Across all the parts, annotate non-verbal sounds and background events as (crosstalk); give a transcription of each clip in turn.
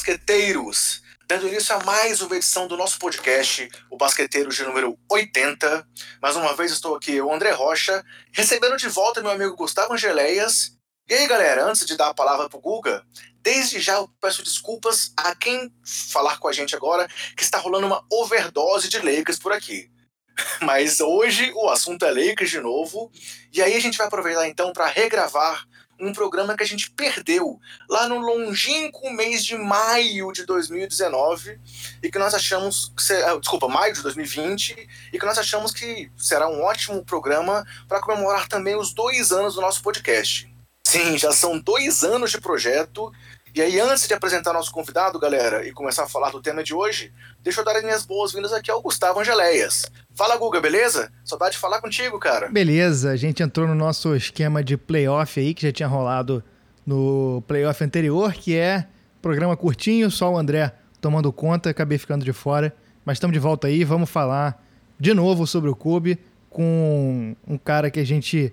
Basqueteiros! Dando início a mais uma edição do nosso podcast, o Basqueteiros de número 80. Mais uma vez estou aqui, eu, André Rocha, recebendo de volta meu amigo Gustavo Angeleias. E aí, galera, antes de dar a palavra para o Guga, desde já eu peço desculpas a quem falar com a gente agora que está rolando uma overdose de Lakers por aqui. (laughs) Mas hoje o assunto é Lakers de novo, e aí a gente vai aproveitar então para regravar um programa que a gente perdeu lá no longínquo mês de maio de 2019 e que nós achamos que ser, ah, desculpa, maio de 2020 e que nós achamos que será um ótimo programa para comemorar também os dois anos do nosso podcast. Sim, já são dois anos de projeto e aí, antes de apresentar nosso convidado, galera, e começar a falar do tema de hoje, deixa eu dar as minhas boas-vindas aqui ao Gustavo Angeleias. Fala, Guga, beleza? Saudade de falar contigo, cara. Beleza, a gente entrou no nosso esquema de playoff aí, que já tinha rolado no playoff anterior, que é programa curtinho, só o André tomando conta, acabei ficando de fora. Mas estamos de volta aí, vamos falar de novo sobre o Kobe com um cara que a gente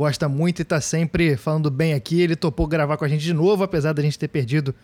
gosta muito e está sempre falando bem aqui. Ele topou gravar com a gente de novo, apesar da gente ter perdido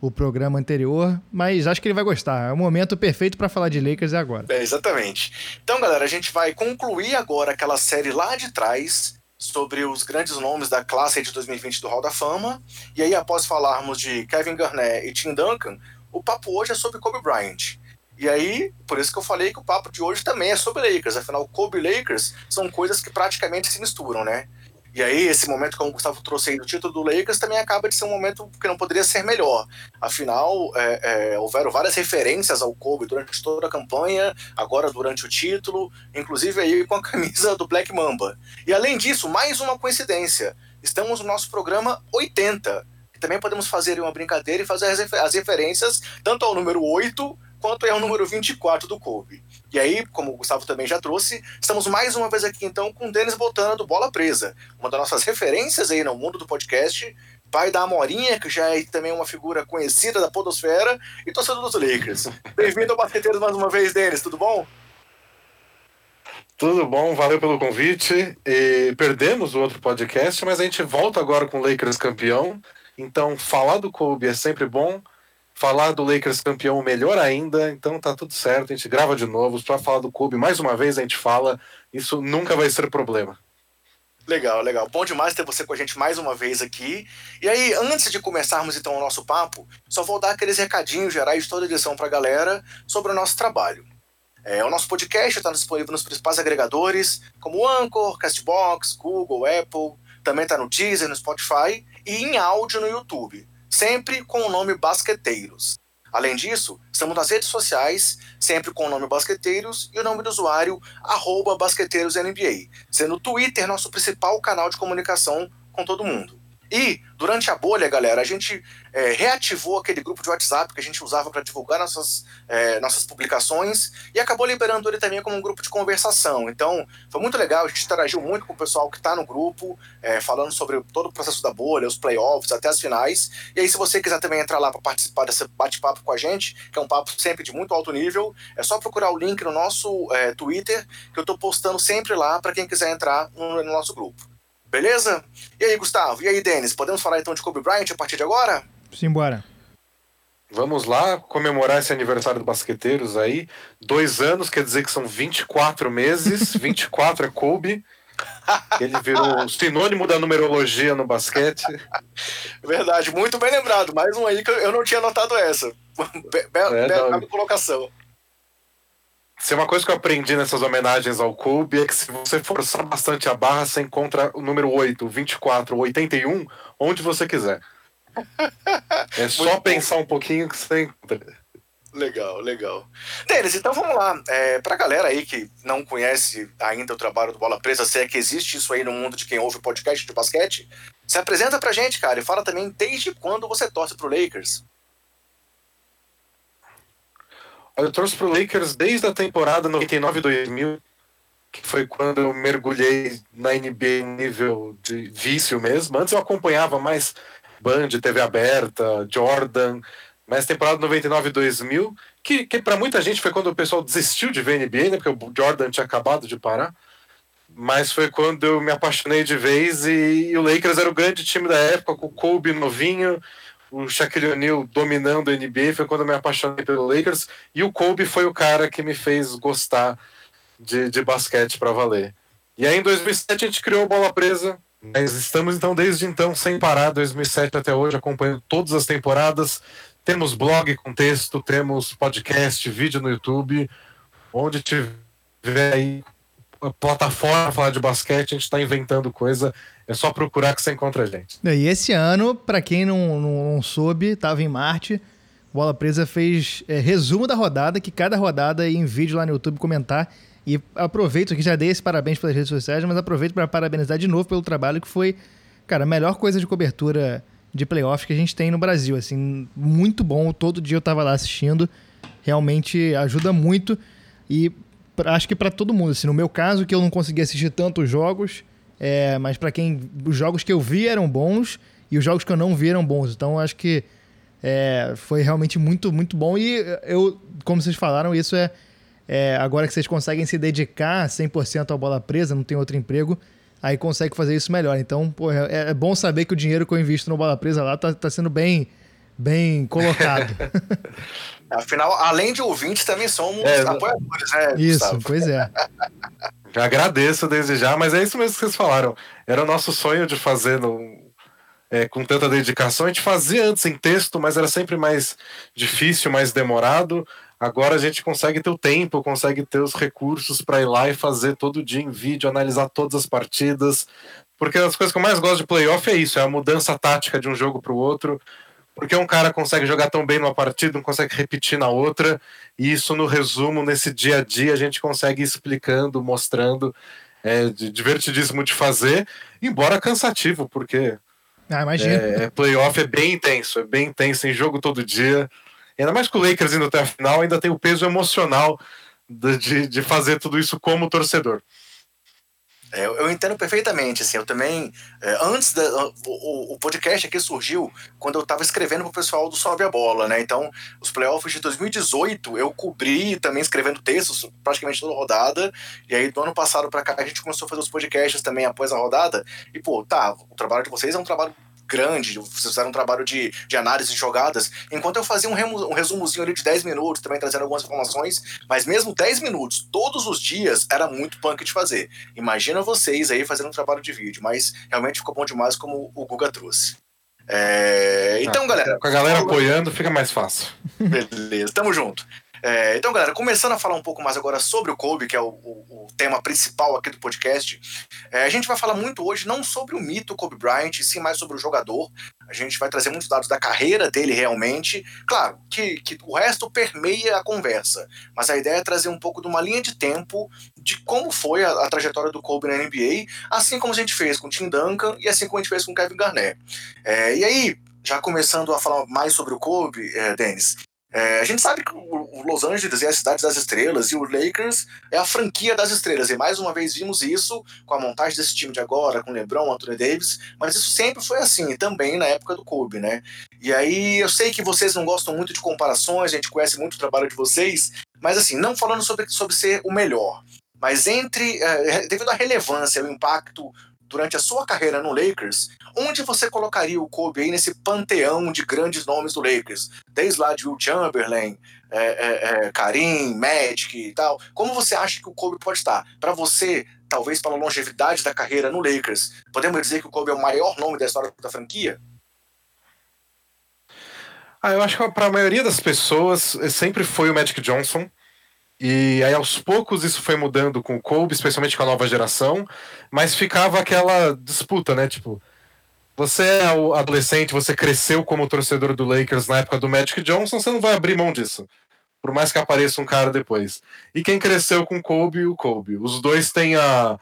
o programa anterior, mas acho que ele vai gostar. É o momento perfeito para falar de Lakers é agora. É, exatamente. Então, galera, a gente vai concluir agora aquela série lá de trás sobre os grandes nomes da classe de 2020 do Hall da Fama. E aí, após falarmos de Kevin Garnett e Tim Duncan, o papo hoje é sobre Kobe Bryant. E aí, por isso que eu falei que o papo de hoje também é sobre Lakers. Afinal, Kobe e Lakers são coisas que praticamente se misturam, né? E aí, esse momento que o Gustavo trouxe aí do título do Lakers também acaba de ser um momento que não poderia ser melhor. Afinal, é, é, houveram várias referências ao Kobe durante toda a campanha, agora durante o título, inclusive aí com a (laughs) camisa do Black Mamba. E além disso, mais uma coincidência. Estamos no nosso programa 80. E também podemos fazer uma brincadeira e fazer as referências tanto ao número 8 quanto ao número 24 do Kobe. E aí, como o Gustavo também já trouxe, estamos mais uma vez aqui então com o Denis Botana do Bola Presa, uma das nossas referências aí no mundo do podcast, pai da Amorinha, que já é também uma figura conhecida da podosfera, e torcedor dos Lakers. (laughs) Bem-vindo ao Basqueteiros mais uma vez, Denis, tudo bom? Tudo bom, valeu pelo convite. E perdemos o outro podcast, mas a gente volta agora com o Lakers campeão. Então, falar do Kobe é sempre bom falar do Lakers campeão melhor ainda, então tá tudo certo, a gente grava de novo, para falar do Kobe mais uma vez a gente fala, isso nunca vai ser problema. Legal, legal. Bom demais ter você com a gente mais uma vez aqui. E aí, antes de começarmos então o nosso papo, só vou dar aqueles recadinhos gerais de toda a edição para a galera sobre o nosso trabalho. É, o nosso podcast está disponível nos principais agregadores, como Anchor, Castbox, Google, Apple, também está no Deezer, no Spotify e em áudio no YouTube sempre com o nome Basqueteiros. Além disso, estamos nas redes sociais, sempre com o nome Basqueteiros e o nome do usuário, arroba BasqueteirosNBA, sendo o Twitter nosso principal canal de comunicação com todo mundo. E, durante a bolha, galera, a gente é, reativou aquele grupo de WhatsApp que a gente usava para divulgar nossas, é, nossas publicações e acabou liberando ele também como um grupo de conversação. Então, foi muito legal, a gente interagiu muito com o pessoal que está no grupo, é, falando sobre todo o processo da bolha, os playoffs, até as finais. E aí, se você quiser também entrar lá para participar desse bate-papo com a gente, que é um papo sempre de muito alto nível, é só procurar o link no nosso é, Twitter, que eu estou postando sempre lá para quem quiser entrar no, no nosso grupo. Beleza? E aí, Gustavo? E aí, Denis? Podemos falar então de Kobe Bryant a partir de agora? Simbora. Vamos lá comemorar esse aniversário do Basqueteiros aí. Dois anos, quer dizer que são 24 meses. (laughs) 24 é Kobe. Ele virou sinônimo da numerologia no basquete. Verdade, muito bem lembrado. Mais um aí que eu não tinha notado essa. Be bela, é, bela colocação. Se é uma coisa que eu aprendi nessas homenagens ao Kobe é que se você forçar bastante a barra, você encontra o número 8, 24, 81, onde você quiser. (laughs) É só pensar um pouquinho que você encontra. Legal, legal. Denis, então vamos lá. É, pra galera aí que não conhece ainda o trabalho do Bola Presa, se é que existe isso aí no mundo de quem ouve podcast de basquete, se apresenta pra gente, cara, e fala também desde quando você torce pro Lakers. Eu trouxe pro Lakers desde a temporada 99-2000, que foi quando eu mergulhei na NBA nível de vício mesmo. Antes eu acompanhava mais Band, TV aberta, Jordan, mas temporada 99-2000, que, que para muita gente foi quando o pessoal desistiu de ver NBA, né, porque o Jordan tinha acabado de parar. Mas foi quando eu me apaixonei de vez e, e o Lakers era o grande time da época, com o Kobe novinho, o Shaquille O'Neal dominando a NBA, foi quando eu me apaixonei pelo Lakers, e o Kobe foi o cara que me fez gostar de, de basquete para valer. E aí em 2007 a gente criou a Bola Presa, mas estamos então desde então sem parar, 2007 até hoje, acompanhando todas as temporadas. Temos blog com texto, temos podcast, vídeo no YouTube, onde tiver aí plataforma falar de basquete, a gente está inventando coisa. É só procurar que você encontra a gente. E esse ano, para quem não, não, não soube, estava em Marte. Bola Presa fez é, resumo da rodada, que cada rodada em vídeo lá no YouTube comentar. E aproveito que já dei esse parabéns pelas redes sociais, mas aproveito para parabenizar de novo pelo trabalho que foi, cara, a melhor coisa de cobertura de playoff que a gente tem no Brasil. Assim, muito bom. Todo dia eu tava lá assistindo. Realmente ajuda muito. E acho que para todo mundo. Assim, no meu caso, que eu não consegui assistir tantos jogos, é, mas para quem. Os jogos que eu vi eram bons e os jogos que eu não vi eram bons. Então acho que é, foi realmente muito, muito bom. E eu, como vocês falaram, isso é. é agora que vocês conseguem se dedicar 100% à bola presa, não tem outro emprego, aí consegue fazer isso melhor. Então, pô, é, é, bom saber que o dinheiro que eu invisto no bola presa lá tá, tá sendo bem, bem colocado. (laughs) Afinal, além de ouvintes, também somos é, apoiadores, né? Isso, Gustavo? pois é. Já agradeço desde já, mas é isso mesmo que vocês falaram. Era o nosso sonho de fazer no, é, com tanta dedicação. A gente fazia antes em texto, mas era sempre mais difícil, mais demorado. Agora a gente consegue ter o tempo, consegue ter os recursos para ir lá e fazer todo dia em vídeo, analisar todas as partidas. Porque as coisas que eu mais gosto de playoff é isso: é a mudança tática de um jogo para o outro porque um cara consegue jogar tão bem numa partida, não consegue repetir na outra, e isso no resumo, nesse dia a dia, a gente consegue ir explicando, mostrando, é divertidíssimo de fazer, embora cansativo, porque ah, imagina. É, playoff é bem intenso, é bem intenso, em jogo todo dia, ainda mais com o Lakers indo até a final, ainda tem o peso emocional de, de fazer tudo isso como torcedor. É, eu, eu, entendo perfeitamente, assim, eu também, é, antes da, o, o, podcast aqui surgiu quando eu estava escrevendo para o pessoal do Sobe a Bola, né, então os playoffs de 2018 eu cobri também escrevendo textos praticamente toda rodada, e aí do ano passado para cá a gente começou a fazer os podcasts também após a rodada, e pô, tá, o trabalho de vocês é um trabalho grande, vocês fizeram um trabalho de, de análise de jogadas, enquanto eu fazia um, remo, um resumozinho ali de 10 minutos, também trazendo algumas informações, mas mesmo 10 minutos, todos os dias, era muito punk de fazer. Imagina vocês aí fazendo um trabalho de vídeo, mas realmente ficou bom demais como o Guga trouxe. É... Então, ah, galera. Com a galera apoiando, fica mais fácil. Beleza, tamo junto. É, então, galera, começando a falar um pouco mais agora sobre o Kobe, que é o, o, o tema principal aqui do podcast, é, a gente vai falar muito hoje não sobre o mito Kobe Bryant, sim mais sobre o jogador. A gente vai trazer muitos dados da carreira dele realmente. Claro, que, que o resto permeia a conversa, mas a ideia é trazer um pouco de uma linha de tempo de como foi a, a trajetória do Kobe na NBA, assim como a gente fez com o Tim Duncan e assim como a gente fez com o Kevin Garnett. É, e aí, já começando a falar mais sobre o Kobe, é, Denis, é, a gente sabe que o, Los Angeles é a cidade das estrelas e o Lakers é a franquia das estrelas. E mais uma vez vimos isso com a montagem desse time de agora, com LeBron, Anthony Davis, mas isso sempre foi assim, também na época do Kobe, né? E aí eu sei que vocês não gostam muito de comparações, a gente conhece muito o trabalho de vocês, mas assim, não falando sobre, sobre ser o melhor, mas entre, é, devido à relevância, o impacto durante a sua carreira no Lakers, onde você colocaria o Kobe aí nesse panteão de grandes nomes do Lakers? Desde lá de Will Chamberlain, é, é, é, Karim, Magic e tal. Como você acha que o Kobe pode estar? Para você, talvez pela longevidade da carreira no Lakers, podemos dizer que o Kobe é o maior nome da história da franquia? Ah, eu acho que para a maioria das pessoas sempre foi o Magic Johnson. E aí, aos poucos, isso foi mudando com o Kobe, especialmente com a nova geração, mas ficava aquela disputa, né? Tipo, você é o adolescente, você cresceu como torcedor do Lakers na época do Magic Johnson, você não vai abrir mão disso. Por mais que apareça um cara depois. E quem cresceu com Kobe, o Kobe. Os dois têm a,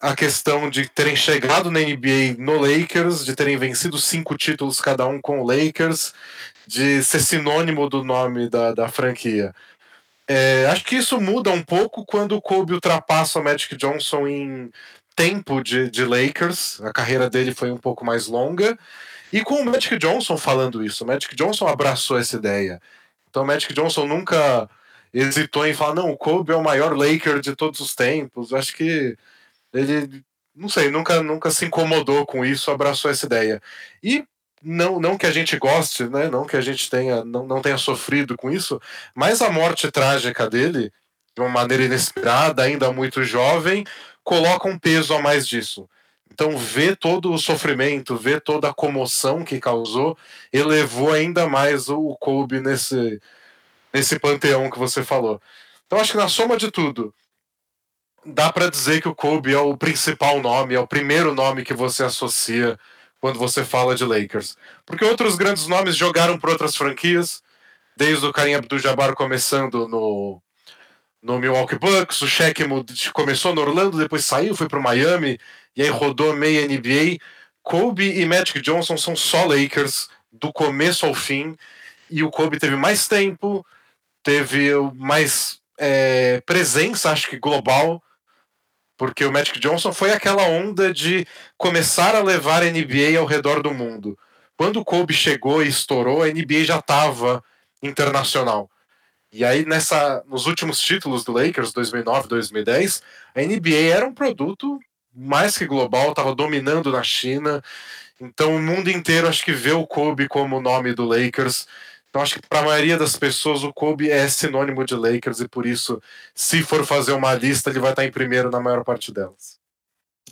a questão de terem chegado na NBA no Lakers, de terem vencido cinco títulos cada um com o Lakers, de ser sinônimo do nome da, da franquia. É, acho que isso muda um pouco quando o Kobe ultrapassa o Magic Johnson em tempo de, de Lakers. A carreira dele foi um pouco mais longa. E com o Magic Johnson falando isso, o Magic Johnson abraçou essa ideia. Então o Magic Johnson nunca hesitou em falar, não, o Kobe é o maior Laker de todos os tempos. Acho que ele, não sei, nunca, nunca se incomodou com isso, abraçou essa ideia. E não, não que a gente goste, né? Não que a gente tenha, não, não tenha sofrido com isso, mas a morte trágica dele, de uma maneira inesperada, ainda muito jovem, coloca um peso a mais disso. Então, ver todo o sofrimento, ver toda a comoção que causou, elevou ainda mais o Kobe nesse, nesse panteão que você falou. Então, acho que na soma de tudo, dá para dizer que o Kobe é o principal nome, é o primeiro nome que você associa quando você fala de Lakers. Porque outros grandes nomes jogaram por outras franquias, desde o Karim Abdul-Jabbar começando no, no Milwaukee Bucks, o Shaq começou no Orlando, depois saiu, foi para o Miami, e aí rodou meia NBA. Kobe e Magic Johnson são só Lakers do começo ao fim, e o Kobe teve mais tempo, teve mais é, presença, acho que global, porque o Magic Johnson foi aquela onda de começar a levar a NBA ao redor do mundo. Quando o Kobe chegou e estourou, a NBA já estava internacional. E aí, nessa, nos últimos títulos do Lakers, 2009, 2010, a NBA era um produto mais que global, estava dominando na China. Então o mundo inteiro acho que vê o Kobe como o nome do Lakers. Então acho que para a maioria das pessoas o Kobe é sinônimo de Lakers e por isso, se for fazer uma lista, ele vai estar em primeiro na maior parte delas.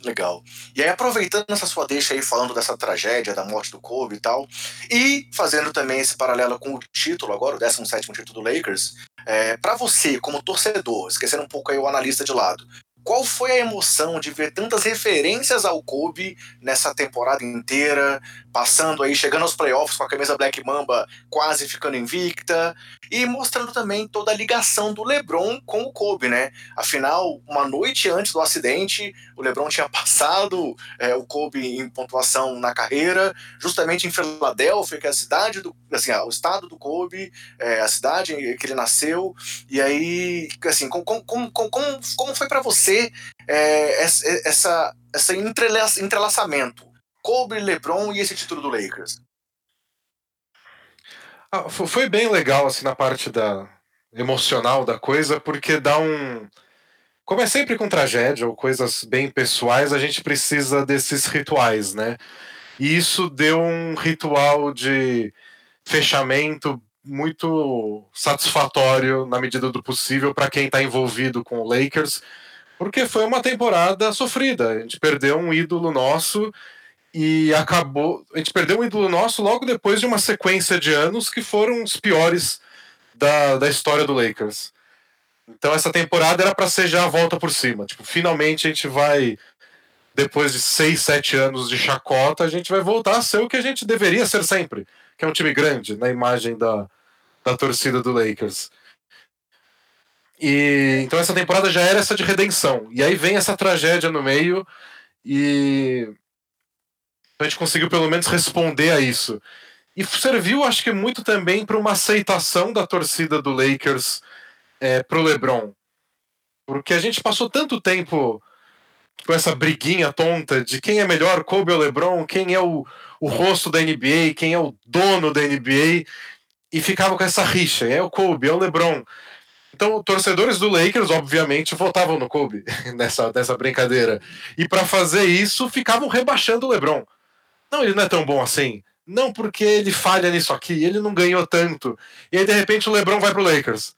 Legal. E aí, aproveitando essa sua deixa aí, falando dessa tragédia da morte do Kobe e tal, e fazendo também esse paralelo com o título agora, o 17 título do Lakers, é, para você, como torcedor, esquecendo um pouco aí o analista de lado, qual foi a emoção de ver tantas referências ao Kobe nessa temporada inteira, passando aí, chegando aos playoffs com a camisa Black Mamba quase ficando invicta, e mostrando também toda a ligação do LeBron com o Kobe, né? Afinal, uma noite antes do acidente, o LeBron tinha (laughs) passado é, o Kobe em pontuação na carreira, justamente em Filadélfia, que é a cidade do, assim, o estado do Kobe, é, a cidade que ele nasceu, e aí, assim, como, como, como, como foi para você é, essa, essa entrelaçamento. Kobe, LeBron e esse título do Lakers. Ah, foi bem legal assim na parte da emocional da coisa, porque dá um como é sempre com tragédia ou coisas bem pessoais, a gente precisa desses rituais, né? E isso deu um ritual de fechamento muito satisfatório na medida do possível para quem está envolvido com o Lakers porque foi uma temporada sofrida. A gente perdeu um ídolo nosso e acabou. A gente perdeu um ídolo nosso logo depois de uma sequência de anos que foram os piores da, da história do Lakers. Então essa temporada era para ser já a volta por cima. Tipo, finalmente a gente vai, depois de seis, sete anos de chacota, a gente vai voltar a ser o que a gente deveria ser sempre, que é um time grande na imagem da, da torcida do Lakers. E então essa temporada já era essa de redenção. E aí vem essa tragédia no meio e a gente conseguiu pelo menos responder a isso. E serviu, acho que muito também para uma aceitação da torcida do Lakers é, pro LeBron. Porque a gente passou tanto tempo com essa briguinha tonta de quem é melhor, Kobe ou LeBron, quem é o, o rosto da NBA, quem é o dono da NBA, e ficava com essa rixa, é o Kobe, é o LeBron. Então, torcedores do Lakers, obviamente, votavam no Kobe (laughs) nessa, nessa brincadeira. E para fazer isso, ficavam rebaixando o LeBron. Não, ele não é tão bom assim. Não porque ele falha nisso aqui, ele não ganhou tanto. E aí, de repente, o LeBron vai pro Lakers.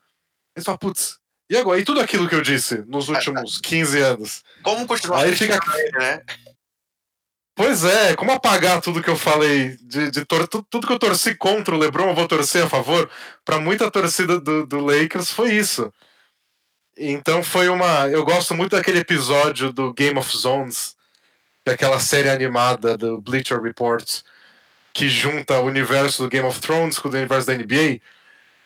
Eles falam, putz, e agora? E tudo aquilo que eu disse nos últimos (laughs) 15 anos? Como continuar aí fica... ele, né? Pois é, como apagar tudo que eu falei, de, de tor tudo que eu torci contra o LeBron, eu vou torcer a favor. Para muita torcida do, do Lakers foi isso. Então foi uma. Eu gosto muito daquele episódio do Game of Zones, daquela série animada do Bleacher Report, que junta o universo do Game of Thrones com o universo da NBA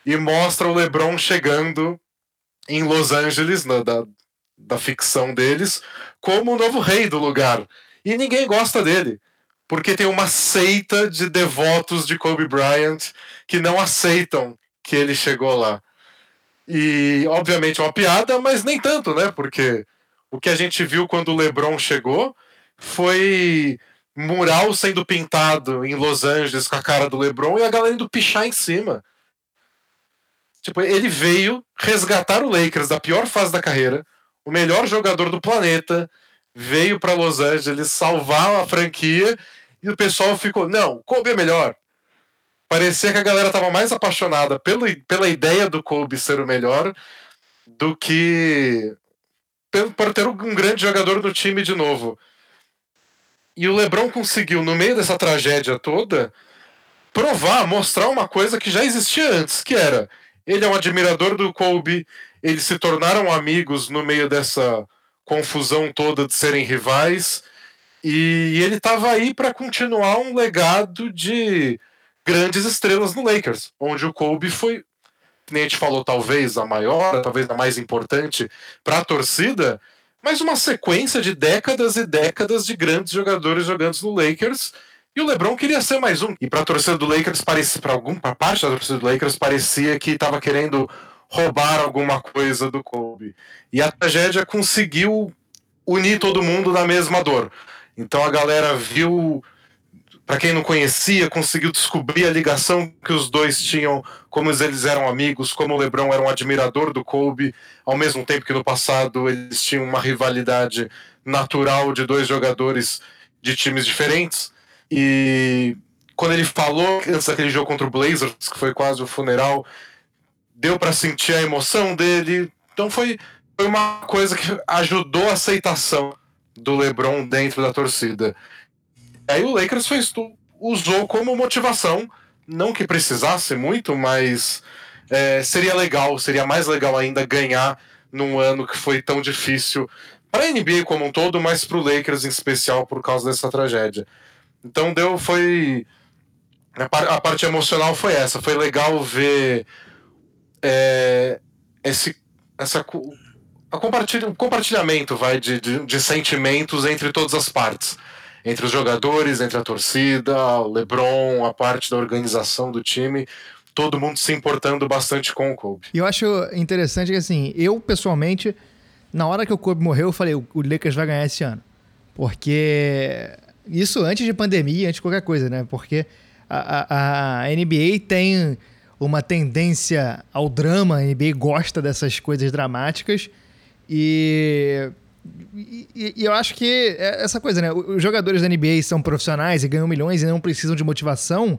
e mostra o LeBron chegando em Los Angeles, na, da, da ficção deles, como o novo rei do lugar e ninguém gosta dele. Porque tem uma seita de devotos de Kobe Bryant que não aceitam que ele chegou lá. E, obviamente, é uma piada, mas nem tanto, né? Porque o que a gente viu quando o LeBron chegou foi mural sendo pintado em Los Angeles com a cara do LeBron e a galera indo pichar em cima. Tipo, ele veio resgatar o Lakers da pior fase da carreira, o melhor jogador do planeta, veio para Los Angeles salvar a franquia E o pessoal ficou, não, Kobe é melhor. Parecia que a galera tava mais apaixonada pelo, pela ideia do Kobe ser o melhor do que por ter um grande jogador do time de novo. E o LeBron conseguiu, no meio dessa tragédia toda, provar, mostrar uma coisa que já existia antes, que era ele é um admirador do Kobe, eles se tornaram amigos no meio dessa confusão toda de serem rivais, e ele estava aí para continuar um legado de grandes estrelas no Lakers, onde o Kobe foi, nem a gente falou, talvez a maior, talvez a mais importante para a torcida, mas uma sequência de décadas e décadas de grandes jogadores jogando no Lakers e o LeBron queria ser mais um. E para a torcida do Lakers parecia, para alguma parte da torcida do Lakers parecia que estava querendo roubar alguma coisa do Kobe. E a tragédia conseguiu unir todo mundo na mesma dor. Então a galera viu, para quem não conhecia, conseguiu descobrir a ligação que os dois tinham, como eles eram amigos, como o LeBron era um admirador do Kobe, ao mesmo tempo que no passado eles tinham uma rivalidade natural de dois jogadores de times diferentes. E quando ele falou antes daquele jogo contra o Blazers, que foi quase o funeral, deu para sentir a emoção dele. Então foi, foi uma coisa que ajudou a aceitação do LeBron dentro da torcida. Aí o Lakers fez, usou como motivação, não que precisasse muito, mas é, seria legal, seria mais legal ainda ganhar num ano que foi tão difícil para a NBA como um todo, mas para o Lakers em especial por causa dessa tragédia. Então deu, foi. A, parte emocional foi essa. Foi legal ver é, esse, essa, a compartilha, compartilhamento vai, de, de, de, sentimentos entre todas as partes. Entre os jogadores, entre a torcida, o LeBron, a parte da organização do time. Todo mundo se importando bastante com o Kobe. E eu acho interessante que, assim, eu pessoalmente, na hora que o Kobe morreu, eu falei: o Lakers vai ganhar esse ano. Porque isso antes de pandemia, antes de qualquer coisa, né? Porque a, a, a NBA tem uma tendência ao drama, a NBA gosta dessas coisas dramáticas e, e, e, eu acho que é essa coisa, né? Os jogadores da NBA são profissionais e ganham milhões e não precisam de motivação,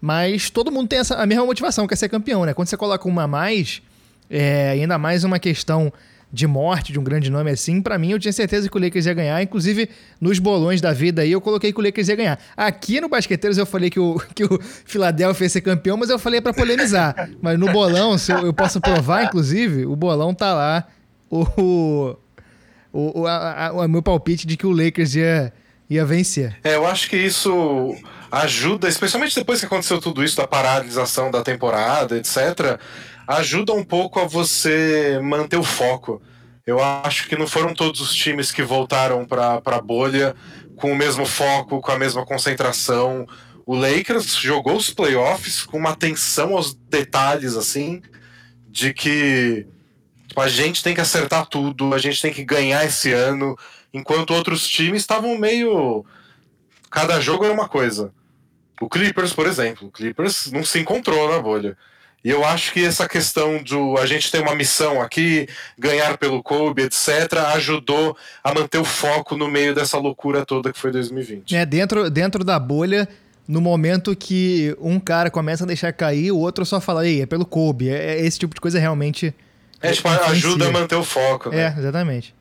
mas todo mundo tem essa, a mesma motivação, que é ser campeão, né? Quando você coloca uma a mais, é ainda mais uma questão de morte de um grande nome assim, para mim eu tinha certeza que o Lakers ia ganhar. Inclusive, nos bolões da vida aí, eu coloquei que o Lakers ia ganhar. Aqui no Basqueteiros eu falei que o, (laughs) que o Philadelphia ia ser campeão, mas eu falei para polemizar. Mas no bolão, se eu, eu, posso provar, inclusive, o bolão tá lá o, o, o, a, o meu palpite de que o Lakers ia, ia vencer. É, eu acho que isso ajuda, especialmente depois que aconteceu tudo isso da paralisação da temporada, etc ajuda um pouco a você manter o foco. Eu acho que não foram todos os times que voltaram para a bolha com o mesmo foco, com a mesma concentração. O Lakers jogou os playoffs com uma atenção aos detalhes, assim, de que tipo, a gente tem que acertar tudo, a gente tem que ganhar esse ano, enquanto outros times estavam meio. Cada jogo era uma coisa. O Clippers, por exemplo, o Clippers não se encontrou na bolha. E eu acho que essa questão do a gente ter uma missão aqui, ganhar pelo Kobe, etc., ajudou a manter o foco no meio dessa loucura toda que foi 2020. É, dentro, dentro da bolha, no momento que um cara começa a deixar cair, o outro só fala, ei, é pelo Kobe. É, é esse tipo de coisa realmente. É, tipo, ajuda a manter o foco. Né? É, exatamente.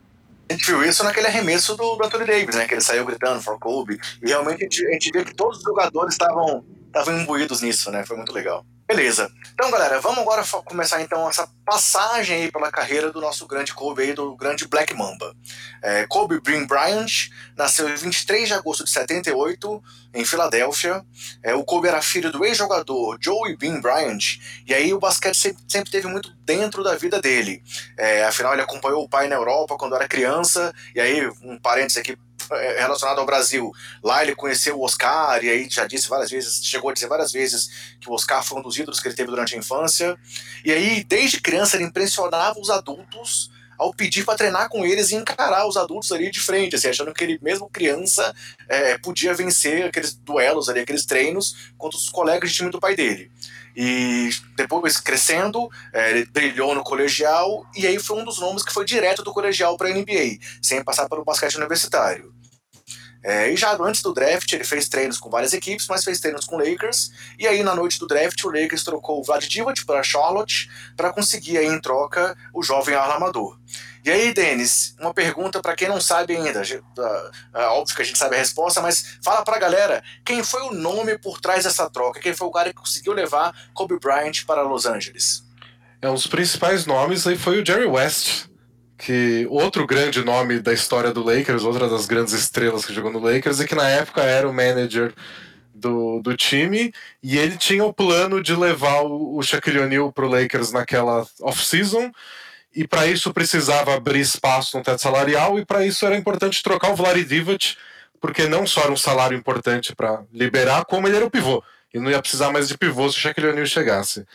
A gente viu isso naquele arremesso do, do Anthony Davis, né? Que ele saiu gritando for Kobe. E realmente a gente, a gente vê que todos os jogadores estavam imbuídos nisso, né? Foi muito legal. Beleza. Então, galera, vamos agora começar então essa passagem aí pela carreira do nosso grande Kobe aí, do grande Black Mamba. É, Kobe Bryant nasceu em 23 de agosto de 78 em Filadélfia. É, o Kobe era filho do ex-jogador Joey Bean Bryant e aí o basquete sempre, sempre teve muito dentro da vida dele. É, afinal, ele acompanhou o pai na Europa quando era criança e aí, um parênteses aqui relacionado ao Brasil. Lá ele conheceu o Oscar e aí já disse várias vezes, chegou a dizer várias vezes que o Oscar foi um dos ídolos que ele teve durante a infância. E aí, desde criança, ele impressionava os adultos ao pedir para treinar com eles e encarar os adultos ali de frente, assim, achando que ele, mesmo criança, é, podia vencer aqueles duelos ali, aqueles treinos contra os colegas de time do pai dele. E depois, crescendo, é, ele brilhou no colegial e aí foi um dos nomes que foi direto do colegial para a NBA, sem passar pelo basquete universitário. É, e já antes do draft, ele fez treinos com várias equipes, mas fez treinos com o Lakers. E aí, na noite do draft, o Lakers trocou o Vlad Divac para Charlotte para conseguir aí, em troca o jovem armador. E aí, Denis, uma pergunta para quem não sabe ainda. Óbvio que a gente sabe a resposta, mas fala para a galera quem foi o nome por trás dessa troca? Quem foi o cara que conseguiu levar Kobe Bryant para Los Angeles? É, um dos principais nomes aí foi o Jerry West que outro grande nome da história do Lakers, outra das grandes estrelas que jogou no Lakers, e que na época era o manager do, do time, e ele tinha o plano de levar o, o Shaquille O'Neal pro Lakers naquela off-season, e para isso precisava abrir espaço no teto salarial, e para isso era importante trocar o Vladi Divac, porque não só era um salário importante para liberar, como ele era o pivô, e não ia precisar mais de pivô se o Shaquille O'Neal chegasse.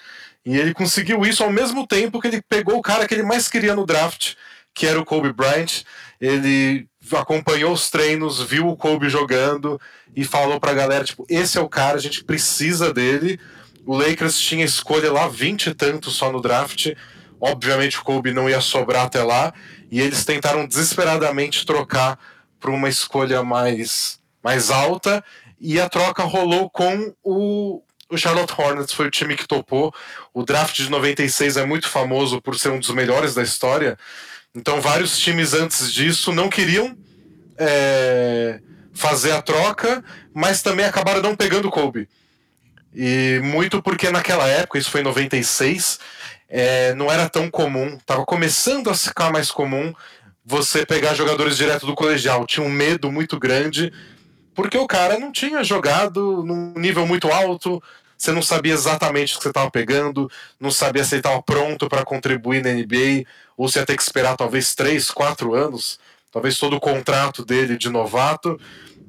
E ele conseguiu isso ao mesmo tempo que ele pegou o cara que ele mais queria no draft, que era o Kobe Bryant. Ele acompanhou os treinos, viu o Kobe jogando e falou pra galera, tipo, esse é o cara, a gente precisa dele. O Lakers tinha escolha lá, 20 e tanto só no draft. Obviamente o Kobe não ia sobrar até lá. E eles tentaram desesperadamente trocar para uma escolha mais, mais alta. E a troca rolou com o, o Charlotte Hornets, foi o time que topou. O draft de 96 é muito famoso por ser um dos melhores da história. Então, vários times antes disso não queriam é, fazer a troca, mas também acabaram não pegando o Kobe. E muito porque naquela época, isso foi em 96, é, não era tão comum, estava começando a ficar mais comum você pegar jogadores direto do colegial. Tinha um medo muito grande, porque o cara não tinha jogado num nível muito alto, você não sabia exatamente o que você estava pegando, não sabia se ele estava pronto para contribuir na NBA, ou se ia ter que esperar talvez três, quatro anos, talvez todo o contrato dele de novato.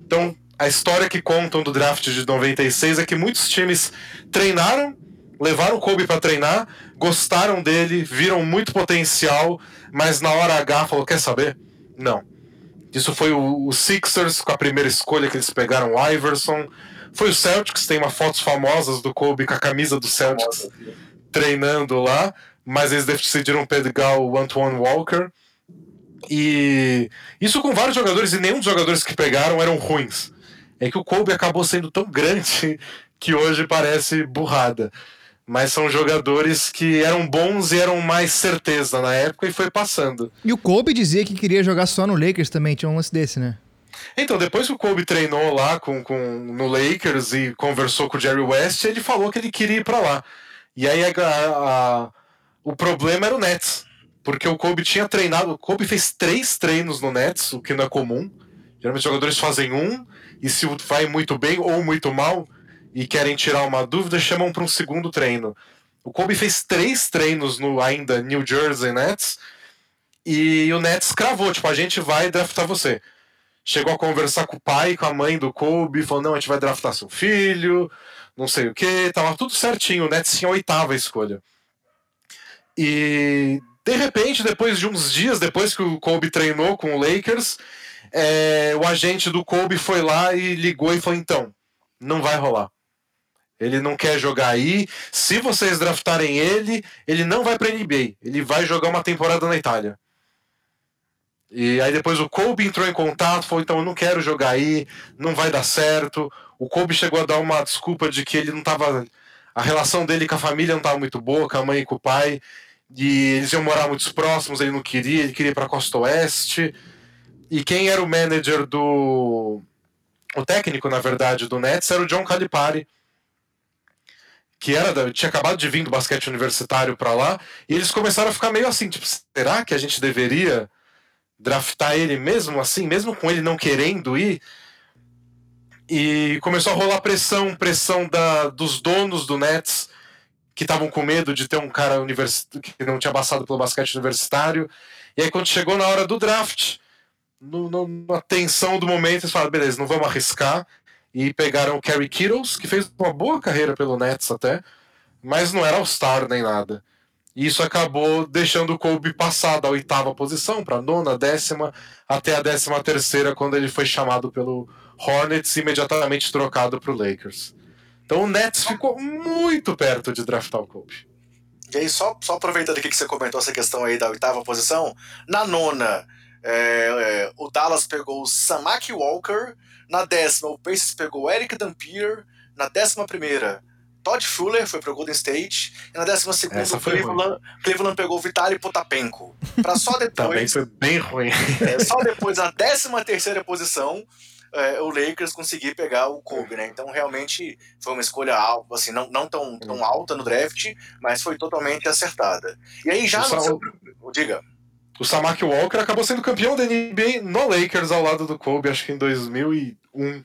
Então, a história que contam do draft de 96 é que muitos times treinaram, levaram o Kobe para treinar, gostaram dele, viram muito potencial, mas na hora H falou: quer saber? Não. Isso foi o, o Sixers com a primeira escolha que eles pegaram o Iverson. Foi o Celtics, tem uma fotos famosas do Kobe com a camisa do Celtics treinando lá, mas eles decidiram pegar o Antoine Walker. E isso com vários jogadores, e nenhum dos jogadores que pegaram eram ruins. É que o Kobe acabou sendo tão grande (laughs) que hoje parece burrada. Mas são jogadores que eram bons e eram mais certeza na época e foi passando. E o Kobe dizia que queria jogar só no Lakers também, tinha um lance desse, né? Então, depois que o Kobe treinou lá com, com, no Lakers e conversou com o Jerry West, ele falou que ele queria ir para lá. E aí a, a, o problema era o Nets, porque o Kobe tinha treinado, o Kobe fez três treinos no Nets, o que não é comum. Geralmente os jogadores fazem um, e se vai muito bem ou muito mal, e querem tirar uma dúvida, chamam para um segundo treino. O Kobe fez três treinos no ainda New Jersey Nets, e o Nets cravou, tipo, a gente vai draftar você chegou a conversar com o pai, com a mãe do Kobe, falou: não, a gente vai draftar seu filho, não sei o que, tava tudo certinho. O Nets tinha a oitava escolha. E de repente, depois de uns dias, depois que o Kobe treinou com o Lakers, é, o agente do Kobe foi lá e ligou e falou: então, não vai rolar. Ele não quer jogar aí. Se vocês draftarem ele, ele não vai para NBA. Ele vai jogar uma temporada na Itália. E aí depois o Kobe entrou em contato, falou, então eu não quero jogar aí, não vai dar certo. O Kobe chegou a dar uma desculpa de que ele não estava a relação dele com a família não estava muito boa, com a mãe e com o pai, e eles iam morar muito próximos, ele não queria, ele queria ir para Costa Oeste. E quem era o manager do o técnico, na verdade, do Nets era o John Calipari, que era tinha acabado de vir do basquete universitário para lá, e eles começaram a ficar meio assim, tipo, será que a gente deveria draftar ele mesmo assim, mesmo com ele não querendo ir. E começou a rolar pressão, pressão da, dos donos do Nets, que estavam com medo de ter um cara que não tinha passado pelo basquete universitário. E aí, quando chegou na hora do draft, no, no, na tensão do momento, eles falaram: beleza, não vamos arriscar. E pegaram o Kerry Kittles, que fez uma boa carreira pelo Nets até, mas não era All-Star nem nada. E isso acabou deixando o Kobe passar da oitava posição para a nona, décima, até a décima terceira, quando ele foi chamado pelo Hornets imediatamente trocado para o Lakers. Então o Nets ficou muito perto de draftar o Kobe. E aí, só, só aproveitando aqui que você comentou essa questão aí da oitava posição, na nona, é, é, o Dallas pegou o Samaki Walker, na décima o Pacers pegou o Eric Dampier, na décima primeira Todd Fuller foi pro Golden State, e na décima segunda o Cleveland, Cleveland pegou o Vitaly Potapenko. Pra só (laughs) depois. Também foi bem ruim. é, só depois, na décima terceira posição, é, o Lakers conseguir pegar o Kobe, né? Então realmente foi uma escolha assim, não, não tão, tão alta no draft, mas foi totalmente acertada. E aí já o no seu... Diga. O Samaki Walker acabou sendo campeão da NBA no Lakers ao lado do Kobe, acho que em 2001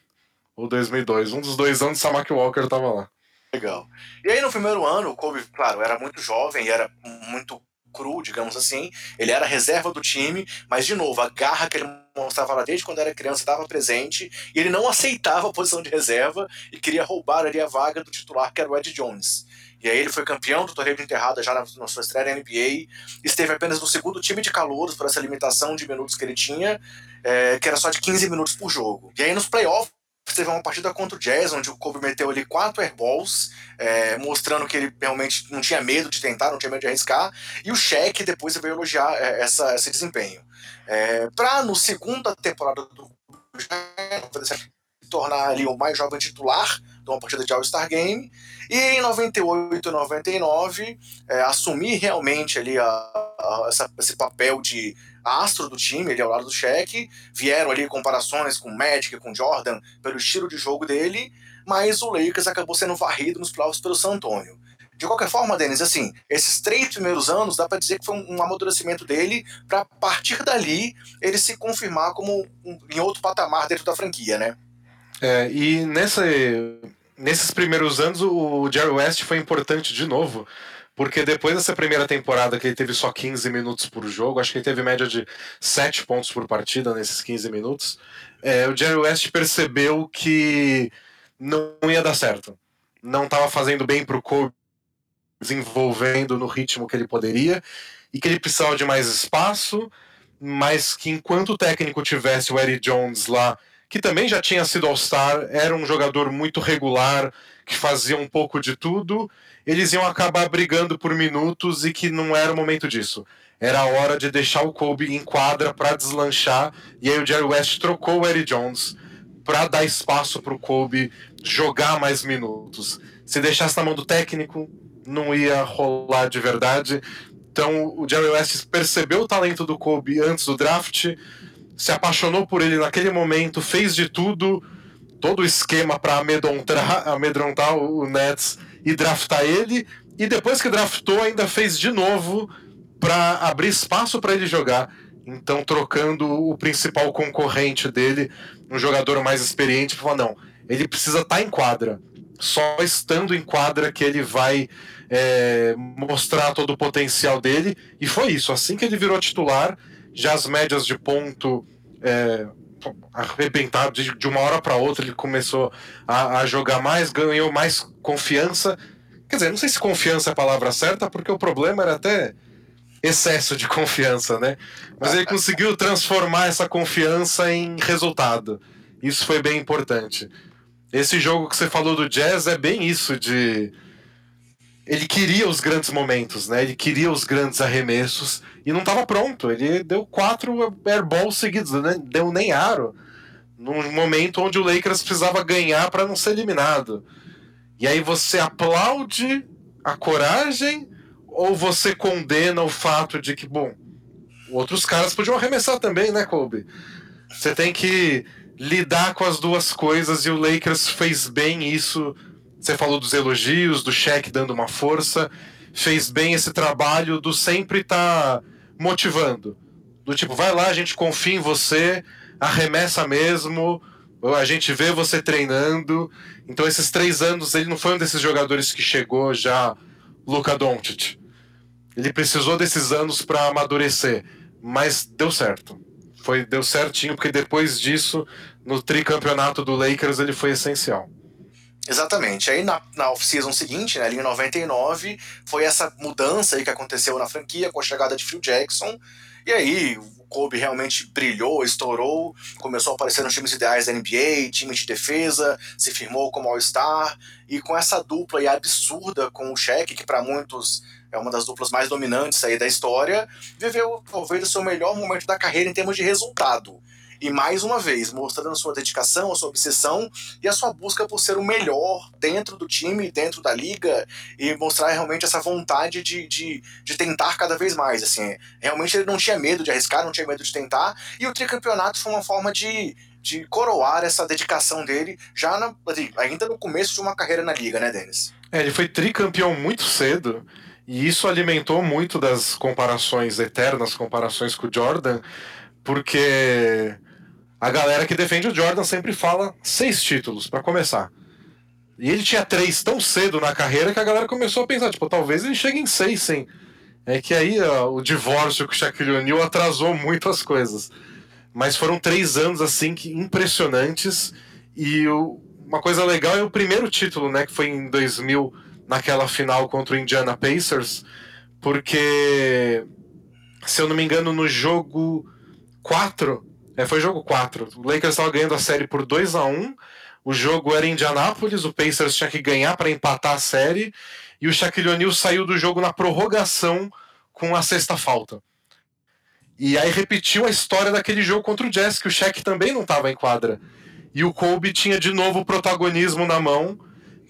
ou 2002. Um dos dois anos o Samaki Walker estava lá. Legal. E aí no primeiro ano, o Kobe, claro, era muito jovem, era muito cru, digamos assim. Ele era reserva do time, mas de novo, a garra que ele mostrava lá desde quando era criança estava presente e ele não aceitava a posição de reserva e queria roubar ali a vaga do titular, que era o Ed Jones. E aí ele foi campeão do torneio de enterrada já na, na sua estreia na NBA, esteve apenas no segundo time de calouros por essa limitação de minutos que ele tinha, é, que era só de 15 minutos por jogo. E aí nos playoffs teve uma partida contra o Jazz, onde o Kobe meteu ali quatro airballs, é, mostrando que ele realmente não tinha medo de tentar, não tinha medo de arriscar, e o Shaq depois veio elogiar é, essa, esse desempenho. É, para no segunda temporada do tornar ali o mais jovem titular de uma partida de All-Star Game, e em 98 e 99 é, assumir realmente ali a, a, essa, esse papel de astro do time, ele ao lado do Shaq. Vieram ali comparações com Magic, com Jordan, pelo estilo de jogo dele, mas o Lakers acabou sendo varrido nos playoffs pelo San Antonio. De qualquer forma, Denis, assim, esses três primeiros anos dá para dizer que foi um, amadurecimento dele para partir dali ele se confirmar como um, em outro patamar dentro da franquia, né? É, e nessa, nesses primeiros anos o Jerry West foi importante de novo, porque depois dessa primeira temporada que ele teve só 15 minutos por jogo, acho que ele teve média de 7 pontos por partida nesses 15 minutos, é, o Jerry West percebeu que não ia dar certo. Não estava fazendo bem para o Kobe desenvolvendo no ritmo que ele poderia e que ele precisava de mais espaço, mas que enquanto o técnico tivesse o Eddie Jones lá, que também já tinha sido All-Star, era um jogador muito regular, que fazia um pouco de tudo eles iam acabar brigando por minutos e que não era o momento disso. Era a hora de deixar o Kobe em quadra para deslanchar. E aí o Jerry West trocou o Eddie Jones para dar espaço para o Kobe jogar mais minutos. Se deixasse na mão do técnico, não ia rolar de verdade. Então o Jerry West percebeu o talento do Kobe antes do draft, se apaixonou por ele naquele momento, fez de tudo, todo o esquema para amedrontar, amedrontar o Nets e draftar ele, e depois que draftou, ainda fez de novo para abrir espaço para ele jogar. Então, trocando o principal concorrente dele, um jogador mais experiente, falou: não, ele precisa estar tá em quadra. Só estando em quadra que ele vai é, mostrar todo o potencial dele. E foi isso. Assim que ele virou titular, já as médias de ponto é, arrebentado de, de uma hora para outra ele começou a, a, jogar mais, ganhou mais confiança. Quer dizer, não sei se confiança é a palavra certa, porque o problema era até excesso de confiança, né? Mas ele conseguiu transformar essa confiança em resultado. Isso foi bem importante. Esse jogo que você falou do Jazz é bem isso de ele queria os grandes momentos, né? Ele queria os grandes arremessos e não estava pronto. Ele deu quatro airballs seguidos, né? deu nem aro. Num momento onde o Lakers precisava ganhar para não ser eliminado. E aí você aplaude a coragem ou você condena o fato de que, bom, outros caras podiam arremessar também, né, Kobe? Você tem que lidar com as duas coisas e o Lakers fez bem isso você falou dos elogios, do cheque dando uma força. Fez bem esse trabalho do sempre estar tá motivando. Do tipo, vai lá, a gente confia em você, arremessa mesmo, a gente vê você treinando. Então, esses três anos, ele não foi um desses jogadores que chegou já Luka Doncic. Ele precisou desses anos para amadurecer, mas deu certo. Foi deu certinho porque depois disso, no tricampeonato do Lakers, ele foi essencial. Exatamente. Aí na, na off-season seguinte, né, ali em 99, foi essa mudança aí que aconteceu na franquia com a chegada de Phil Jackson. E aí o Kobe realmente brilhou, estourou, começou a aparecer nos times ideais da NBA, time de defesa, se firmou como All-Star, e com essa dupla aí absurda com o Shaq, que para muitos é uma das duplas mais dominantes aí da história, viveu talvez o seu melhor momento da carreira em termos de resultado. E mais uma vez, mostrando sua dedicação, a sua obsessão e a sua busca por ser o melhor dentro do time, dentro da liga, e mostrar realmente essa vontade de, de, de tentar cada vez mais. Assim, realmente ele não tinha medo de arriscar, não tinha medo de tentar, e o tricampeonato foi uma forma de, de coroar essa dedicação dele já na, assim, ainda no começo de uma carreira na liga, né, Denis? É, ele foi tricampeão muito cedo. E isso alimentou muito das comparações eternas, comparações com o Jordan, porque a galera que defende o Jordan sempre fala seis títulos para começar. E ele tinha três tão cedo na carreira que a galera começou a pensar, tipo, talvez ele chegue em seis, sim. É que aí ó, o divórcio com o Shaquille O'Neal atrasou muito as coisas. Mas foram três anos, assim, que impressionantes. E o, uma coisa legal é o primeiro título, né, que foi em 2000, naquela final contra o Indiana Pacers, porque, se eu não me engano, no jogo 4 é, foi jogo 4. O Lakers estava ganhando a série por 2 a 1 O jogo era em Indianápolis, o Pacers tinha que ganhar para empatar a série. E o Shaquille O'Neal saiu do jogo na prorrogação com a sexta falta. E aí repetiu a história daquele jogo contra o Jazz, que o Shaq também não estava em quadra. E o Kobe tinha de novo o protagonismo na mão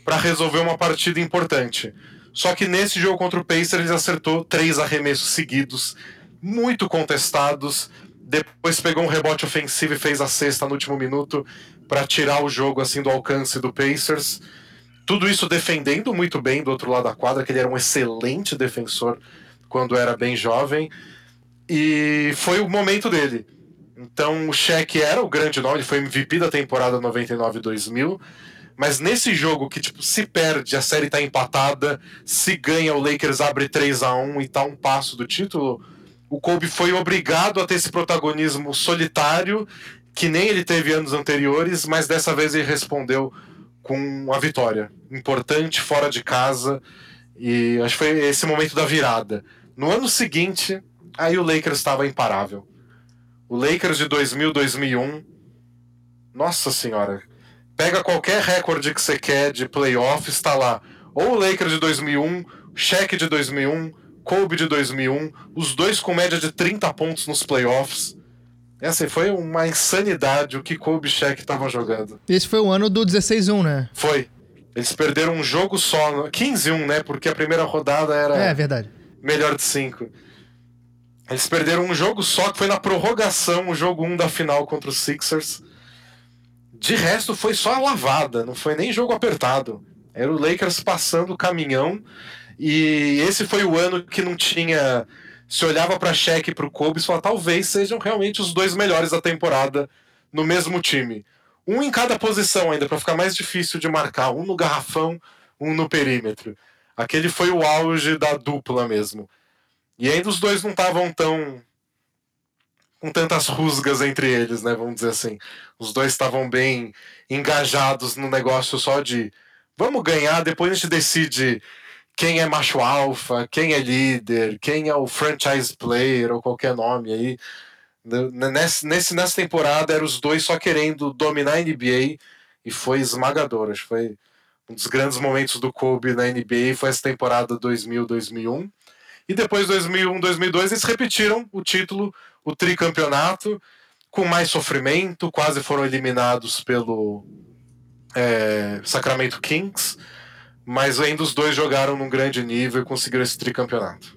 para resolver uma partida importante. Só que nesse jogo contra o Pacers ele acertou três arremessos seguidos, muito contestados, depois pegou um rebote ofensivo e fez a sexta no último minuto para tirar o jogo assim do alcance do Pacers. Tudo isso defendendo muito bem do outro lado da quadra, que ele era um excelente defensor quando era bem jovem. E foi o momento dele. Então o Shaq era o grande nome, ele foi MVP da temporada 99-2000. Mas nesse jogo que tipo, se perde, a série está empatada, se ganha, o Lakers abre 3 a 1 e tá um passo do título o Kobe foi obrigado a ter esse protagonismo solitário, que nem ele teve anos anteriores, mas dessa vez ele respondeu com a vitória. Importante, fora de casa, e acho que foi esse momento da virada. No ano seguinte, aí o Lakers estava imparável. O Lakers de 2000, 2001, nossa senhora, pega qualquer recorde que você quer de playoff, está lá. Ou o Lakers de 2001, Shaq de 2001, Kobe de 2001, os dois com média de 30 pontos nos playoffs. Essa foi uma insanidade o que Kobe e Shaq estavam jogando. Esse foi o ano do 16-1, né? Foi. Eles perderam um jogo só, 15-1, né? Porque a primeira rodada era. É, verdade. Melhor de 5. Eles perderam um jogo só, que foi na prorrogação, o jogo 1 da final contra os Sixers. De resto, foi só a lavada, não foi nem jogo apertado. Era o Lakers passando o caminhão e esse foi o ano que não tinha. Se olhava para Shaq e para o Kobe e falava, talvez sejam realmente os dois melhores da temporada no mesmo time. Um em cada posição ainda, para ficar mais difícil de marcar. Um no garrafão, um no perímetro. Aquele foi o auge da dupla mesmo. E ainda os dois não estavam tão. com tantas rusgas entre eles, né? Vamos dizer assim. Os dois estavam bem engajados no negócio só de. Vamos ganhar, depois a gente decide quem é macho alfa, quem é líder, quem é o franchise player ou qualquer nome aí. Nesse, nessa temporada eram os dois só querendo dominar a NBA e foi esmagador. Acho que foi um dos grandes momentos do Kobe na NBA foi essa temporada 2000-2001. E depois 2001-2002 eles repetiram o título, o tricampeonato, com mais sofrimento, quase foram eliminados pelo é, Sacramento Kings mas ainda os dois jogaram num grande nível e conseguiram esse tricampeonato.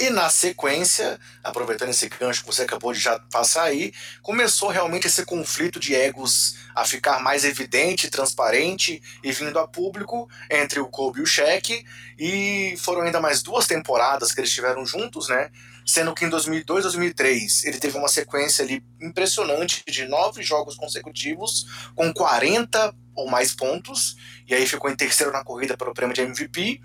E na sequência, aproveitando esse gancho que você acabou de já passar aí, começou realmente esse conflito de egos a ficar mais evidente, transparente e vindo a público entre o Kobe e o Shaq. E foram ainda mais duas temporadas que eles estiveram juntos, né? Sendo que em 2002, 2003 ele teve uma sequência ali impressionante de nove jogos consecutivos com 40 ou mais pontos, e aí ficou em terceiro na corrida pelo prêmio de MVP.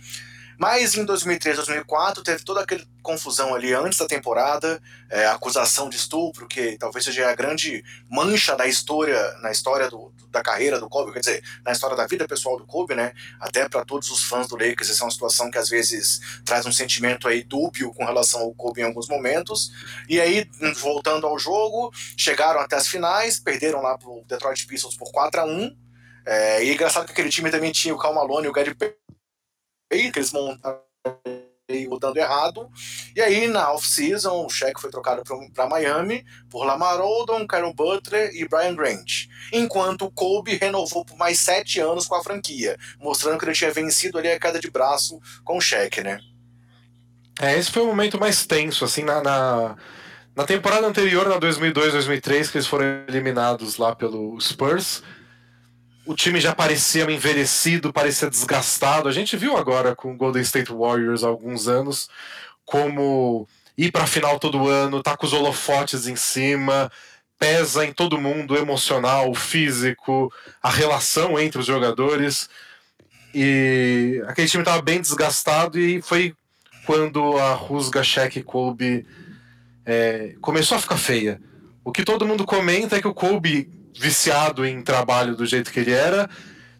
Mas em 2003, 2004 teve toda aquela confusão ali antes da temporada, é, acusação de estupro, que talvez seja a grande mancha da história, na história do, da carreira do Kobe, quer dizer, na história da vida pessoal do Kobe, né? Até para todos os fãs do Lakers, essa é uma situação que às vezes traz um sentimento aí dúbio com relação ao Kobe em alguns momentos. E aí, voltando ao jogo, chegaram até as finais, perderam lá pro Detroit Pistons por 4 a 1 é, e é engraçado que aquele time também tinha o Cal Malone e o Gary Payton, que eles montaram mudando errado. E aí, na off-season, o cheque foi trocado para Miami por Lamar Odom, Kyle Butler e Brian Grant. Enquanto o Kobe renovou por mais sete anos com a franquia, mostrando que ele tinha vencido ali a queda de braço com o cheque, né? É, esse foi o momento mais tenso, assim, na, na, na temporada anterior, na 2002-2003, que eles foram eliminados lá pelo Spurs o time já parecia envelhecido, parecia desgastado. A gente viu agora com o Golden State Warriors há alguns anos como ir para a final todo ano, tá com os holofotes em cima, pesa em todo mundo, emocional, físico, a relação entre os jogadores. E aquele time estava bem desgastado e foi quando a rusga Shaq Kobe é, começou a ficar feia. O que todo mundo comenta é que o Kobe viciado em trabalho do jeito que ele era,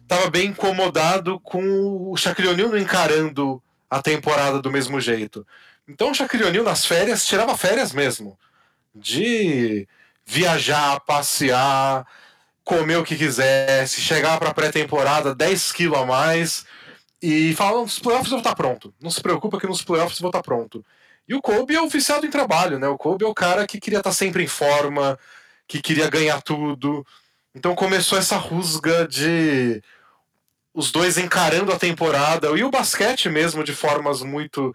estava bem incomodado com o Shaquille O'Neal encarando a temporada do mesmo jeito. Então o Shaquille O'Neal nas férias tirava férias mesmo, de viajar, passear, comer o que quisesse, chegar para pré-temporada 10 quilos a mais e falar, nos playoffs eu vou estar pronto. Não se preocupa que nos playoffs eu vou estar pronto. E o Kobe é o viciado em trabalho, né? O Kobe é o cara que queria estar tá sempre em forma, que queria ganhar tudo. Então começou essa rusga de os dois encarando a temporada e o basquete mesmo de formas muito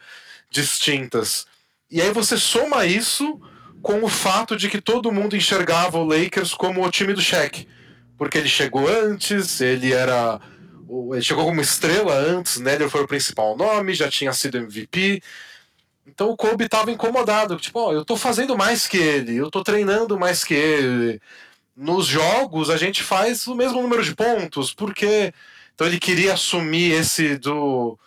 distintas. E aí você soma isso com o fato de que todo mundo enxergava o Lakers como o time do Shaq, porque ele chegou antes, ele era ele chegou como estrela antes, né? Ele foi o principal nome, já tinha sido MVP. Então o Kobe estava incomodado, tipo, ó, eu tô fazendo mais que ele, eu tô treinando mais que ele. Nos jogos a gente faz o mesmo número de pontos, porque então ele queria assumir esse do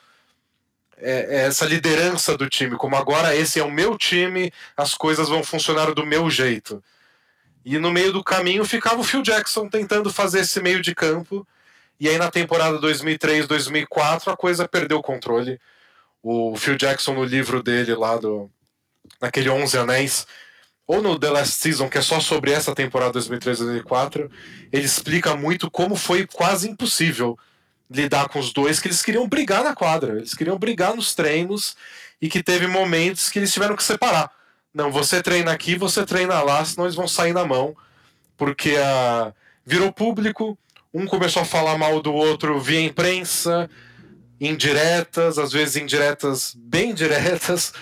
é, é, essa liderança do time, como agora esse é o meu time, as coisas vão funcionar do meu jeito. E no meio do caminho ficava o Phil Jackson tentando fazer esse meio de campo. E aí na temporada 2003-2004 a coisa perdeu o controle o Phil Jackson no livro dele lá do naquele 11 Anéis ou no The Last Season, que é só sobre essa temporada 2003-2004, ele explica muito como foi quase impossível lidar com os dois, que eles queriam brigar na quadra, eles queriam brigar nos treinos e que teve momentos que eles tiveram que separar. Não, você treina aqui, você treina lá, senão eles vão sair na mão, porque a... virou público, um começou a falar mal do outro via imprensa, indiretas, às vezes indiretas bem diretas.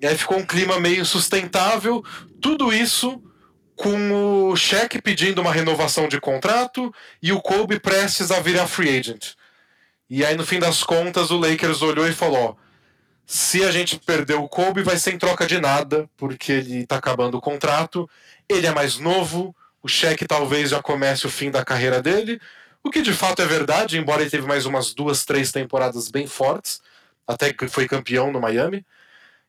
E aí ficou um clima meio insustentável. Tudo isso com o cheque pedindo uma renovação de contrato e o Kobe prestes a virar free agent. E aí, no fim das contas, o Lakers olhou e falou: se a gente perder o Kobe, vai ser em troca de nada, porque ele está acabando o contrato. Ele é mais novo, o cheque talvez já comece o fim da carreira dele. O que de fato é verdade, embora ele teve mais umas duas, três temporadas bem fortes, até que foi campeão no Miami.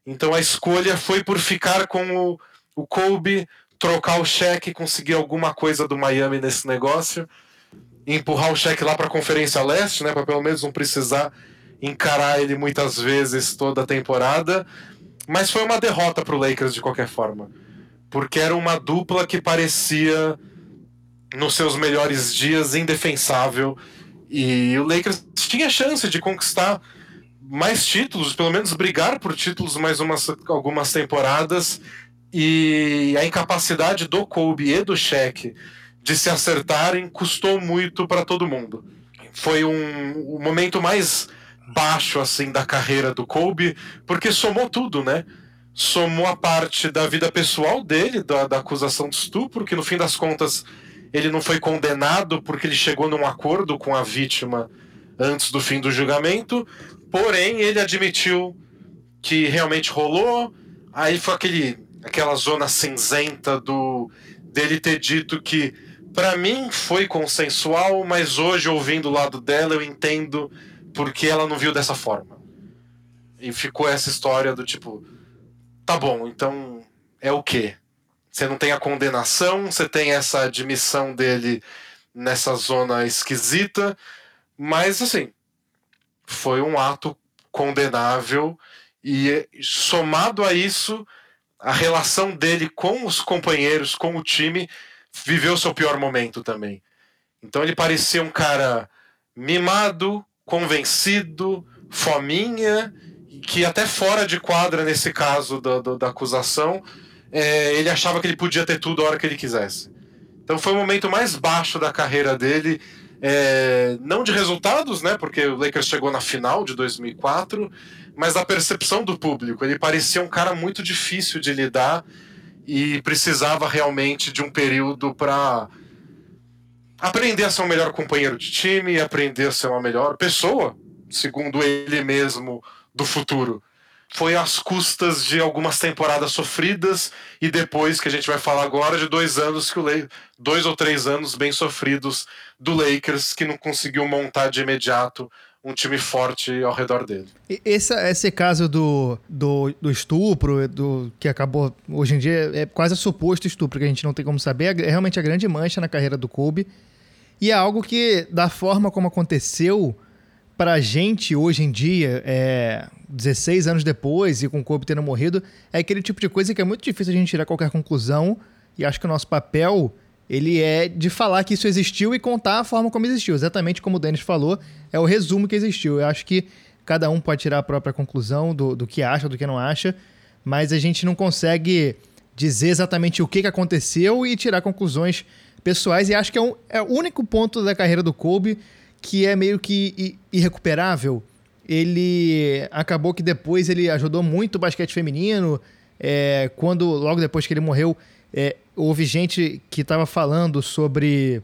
Então a escolha foi por ficar com o, o Kobe, trocar o cheque, conseguir alguma coisa do Miami nesse negócio, e empurrar o cheque lá para a Conferência Leste, né, para pelo menos não precisar encarar ele muitas vezes toda a temporada. Mas foi uma derrota para o Lakers de qualquer forma, porque era uma dupla que parecia nos seus melhores dias indefensável. E o Lakers tinha chance de conquistar mais títulos, pelo menos brigar por títulos mais umas, algumas temporadas. E a incapacidade do Kobe e do Shaq de se acertarem custou muito para todo mundo. Foi um, um momento mais baixo assim da carreira do Kobe, porque somou tudo, né? Somou a parte da vida pessoal dele, da, da acusação de estupro, que no fim das contas ele não foi condenado porque ele chegou num acordo com a vítima antes do fim do julgamento, porém ele admitiu que realmente rolou. Aí foi aquele, aquela zona cinzenta do dele ter dito que para mim foi consensual, mas hoje ouvindo o lado dela eu entendo porque ela não viu dessa forma. E ficou essa história do tipo, tá bom, então é o quê? Você não tem a condenação, você tem essa admissão dele nessa zona esquisita, mas assim, foi um ato condenável e somado a isso, a relação dele com os companheiros, com o time, viveu seu pior momento também. Então ele parecia um cara mimado, convencido, fominha, que até fora de quadra, nesse caso do, do, da acusação, é, ele achava que ele podia ter tudo a hora que ele quisesse. Então foi o momento mais baixo da carreira dele, é, não de resultados, né, porque o Lakers chegou na final de 2004, mas da percepção do público. Ele parecia um cara muito difícil de lidar e precisava realmente de um período para aprender a ser um melhor companheiro de time, aprender a ser uma melhor pessoa, segundo ele mesmo, do futuro. Foi às custas de algumas temporadas sofridas e depois que a gente vai falar agora de dois anos que o Le... dois ou três anos bem sofridos do Lakers que não conseguiu montar de imediato um time forte ao redor dele. Esse, esse caso do, do, do, estupro, do que acabou hoje em dia é quase suposto estupro, que a gente não tem como saber, é realmente a grande mancha na carreira do Kobe. E é algo que, da forma como aconteceu, pra gente hoje em dia, é, 16 anos depois e com o Kobe tendo morrido, é aquele tipo de coisa que é muito difícil a gente tirar qualquer conclusão. E acho que o nosso papel ele é de falar que isso existiu e contar a forma como existiu. Exatamente como o Denis falou, é o resumo que existiu. Eu acho que cada um pode tirar a própria conclusão do, do que acha, do que não acha, mas a gente não consegue dizer exatamente o que, que aconteceu e tirar conclusões pessoais. E acho que é, um, é o único ponto da carreira do Kobe que é meio que irrecuperável. Ele acabou que depois ele ajudou muito o basquete feminino. É, quando logo depois que ele morreu, é, houve gente que estava falando sobre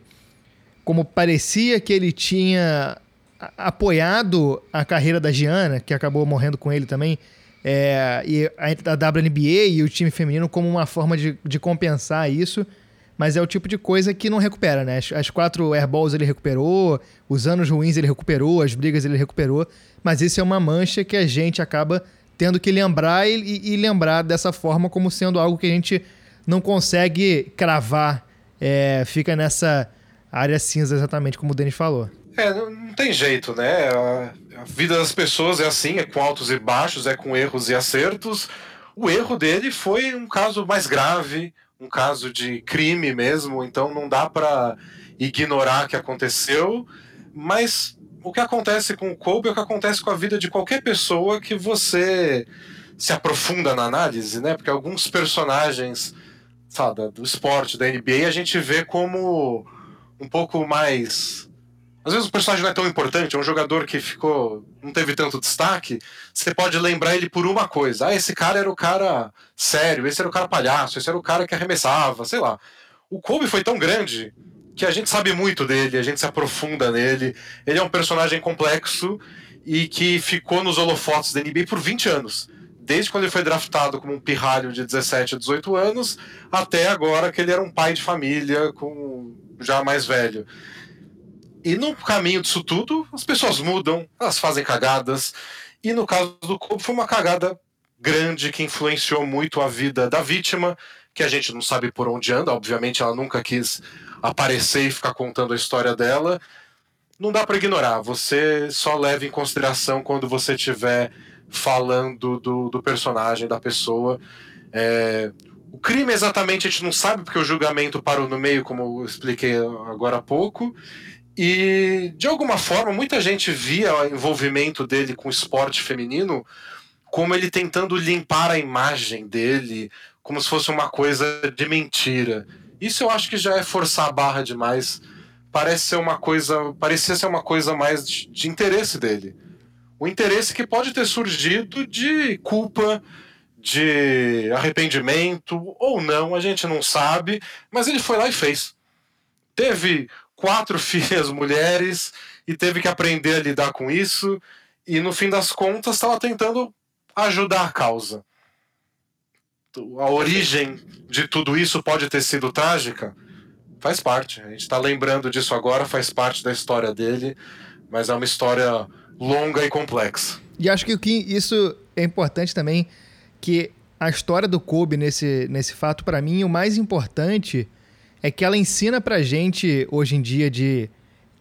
como parecia que ele tinha apoiado a carreira da Giana, que acabou morrendo com ele também, é, e a, WNBA e o time feminino como uma forma de, de compensar isso. Mas é o tipo de coisa que não recupera, né? As, as quatro airballs ele recuperou, os anos ruins ele recuperou, as brigas ele recuperou, mas isso é uma mancha que a gente acaba tendo que lembrar e, e lembrar dessa forma como sendo algo que a gente não consegue cravar, é, fica nessa área cinza exatamente como o Denis falou. É, não tem jeito, né? A, vida das pessoas é assim, é com altos e baixos, é com erros e acertos. O erro dele foi um caso mais grave, um caso de crime mesmo, então não dá para ignorar o que aconteceu, mas o que acontece com o Kobe é o que acontece com a vida de qualquer pessoa que você se aprofunda na análise, né? Porque alguns personagens sabe, do esporte, da NBA, a gente vê como um pouco mais. Às vezes o personagem não é tão importante, é um jogador que ficou. não teve tanto destaque. Você pode lembrar ele por uma coisa. Ah, esse cara era o cara sério, esse era o cara palhaço, esse era o cara que arremessava, sei lá. O Kobe foi tão grande que a gente sabe muito dele, a gente se aprofunda nele. Ele é um personagem complexo e que ficou nos holofotes da NBA por 20 anos desde quando ele foi draftado como um pirralho de 17 a 18 anos, até agora que ele era um pai de família com já mais velho. E no caminho disso tudo, as pessoas mudam, elas fazem cagadas. E no caso do Kobe foi uma cagada grande que influenciou muito a vida da vítima, que a gente não sabe por onde anda, obviamente ela nunca quis aparecer e ficar contando a história dela. Não dá para ignorar, você só leva em consideração quando você tiver falando do, do personagem, da pessoa. É, o crime exatamente a gente não sabe, porque o julgamento parou no meio, como eu expliquei agora há pouco. E, de alguma forma, muita gente via o envolvimento dele com o esporte feminino como ele tentando limpar a imagem dele, como se fosse uma coisa de mentira. Isso eu acho que já é forçar a barra demais. Parece ser uma coisa, parecia ser uma coisa mais de, de interesse dele o interesse que pode ter surgido de culpa, de arrependimento ou não, a gente não sabe, mas ele foi lá e fez. Teve quatro (laughs) filhas mulheres e teve que aprender a lidar com isso, e no fim das contas estava tentando ajudar a causa. A origem de tudo isso pode ter sido trágica? Faz parte. A gente está lembrando disso agora, faz parte da história dele, mas é uma história longa e complexa. E acho que o que isso é importante também que a história do Kobe nesse, nesse fato, para mim, o mais importante é que ela ensina pra gente, hoje em dia, de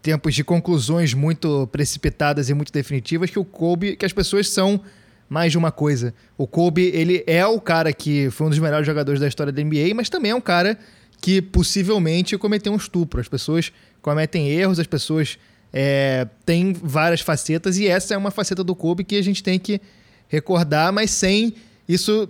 tempos de conclusões muito precipitadas e muito definitivas, que o Kobe, que as pessoas são mais de uma coisa. O Kobe, ele é o cara que foi um dos melhores jogadores da história da NBA, mas também é um cara que possivelmente cometeu um estupro. As pessoas cometem erros, as pessoas é, têm várias facetas, e essa é uma faceta do Kobe que a gente tem que recordar, mas sem isso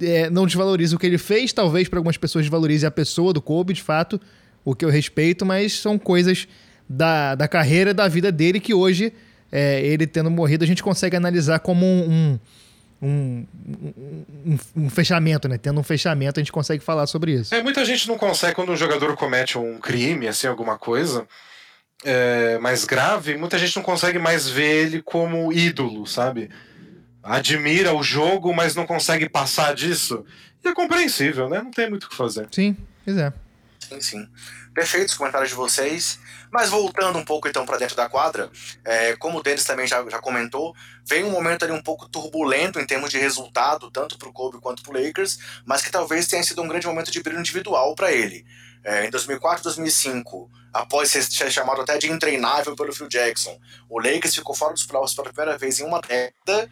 é, não desvaloriza o que ele fez, talvez para algumas pessoas desvalorize a pessoa do Kobe, de fato, o que eu respeito, mas são coisas da, da carreira, da vida dele que hoje, é, ele tendo morrido, a gente consegue analisar como um, um, um, um, fechamento, né? Tendo um fechamento, a gente consegue falar sobre isso. É, muita gente não consegue, quando um jogador comete um crime, assim, alguma coisa é, mais grave, muita gente não consegue mais ver ele como ídolo, sabe? admira o jogo, mas não consegue passar disso. E é compreensível, né? Não tem muito o que fazer. Sim, pois é. Sim, sim. Perfeitos comentários de vocês. Mas voltando um pouco então para dentro da quadra, é, como o Denis também já, já comentou, vem um momento ali um pouco turbulento em termos de resultado, tanto para o Kobe quanto para o Lakers, mas que talvez tenha sido um grande momento de brilho individual para ele. É, em 2004 2005, após ser chamado até de intreinável pelo Phil Jackson, o Lakers ficou fora dos playoffs pela primeira vez em uma década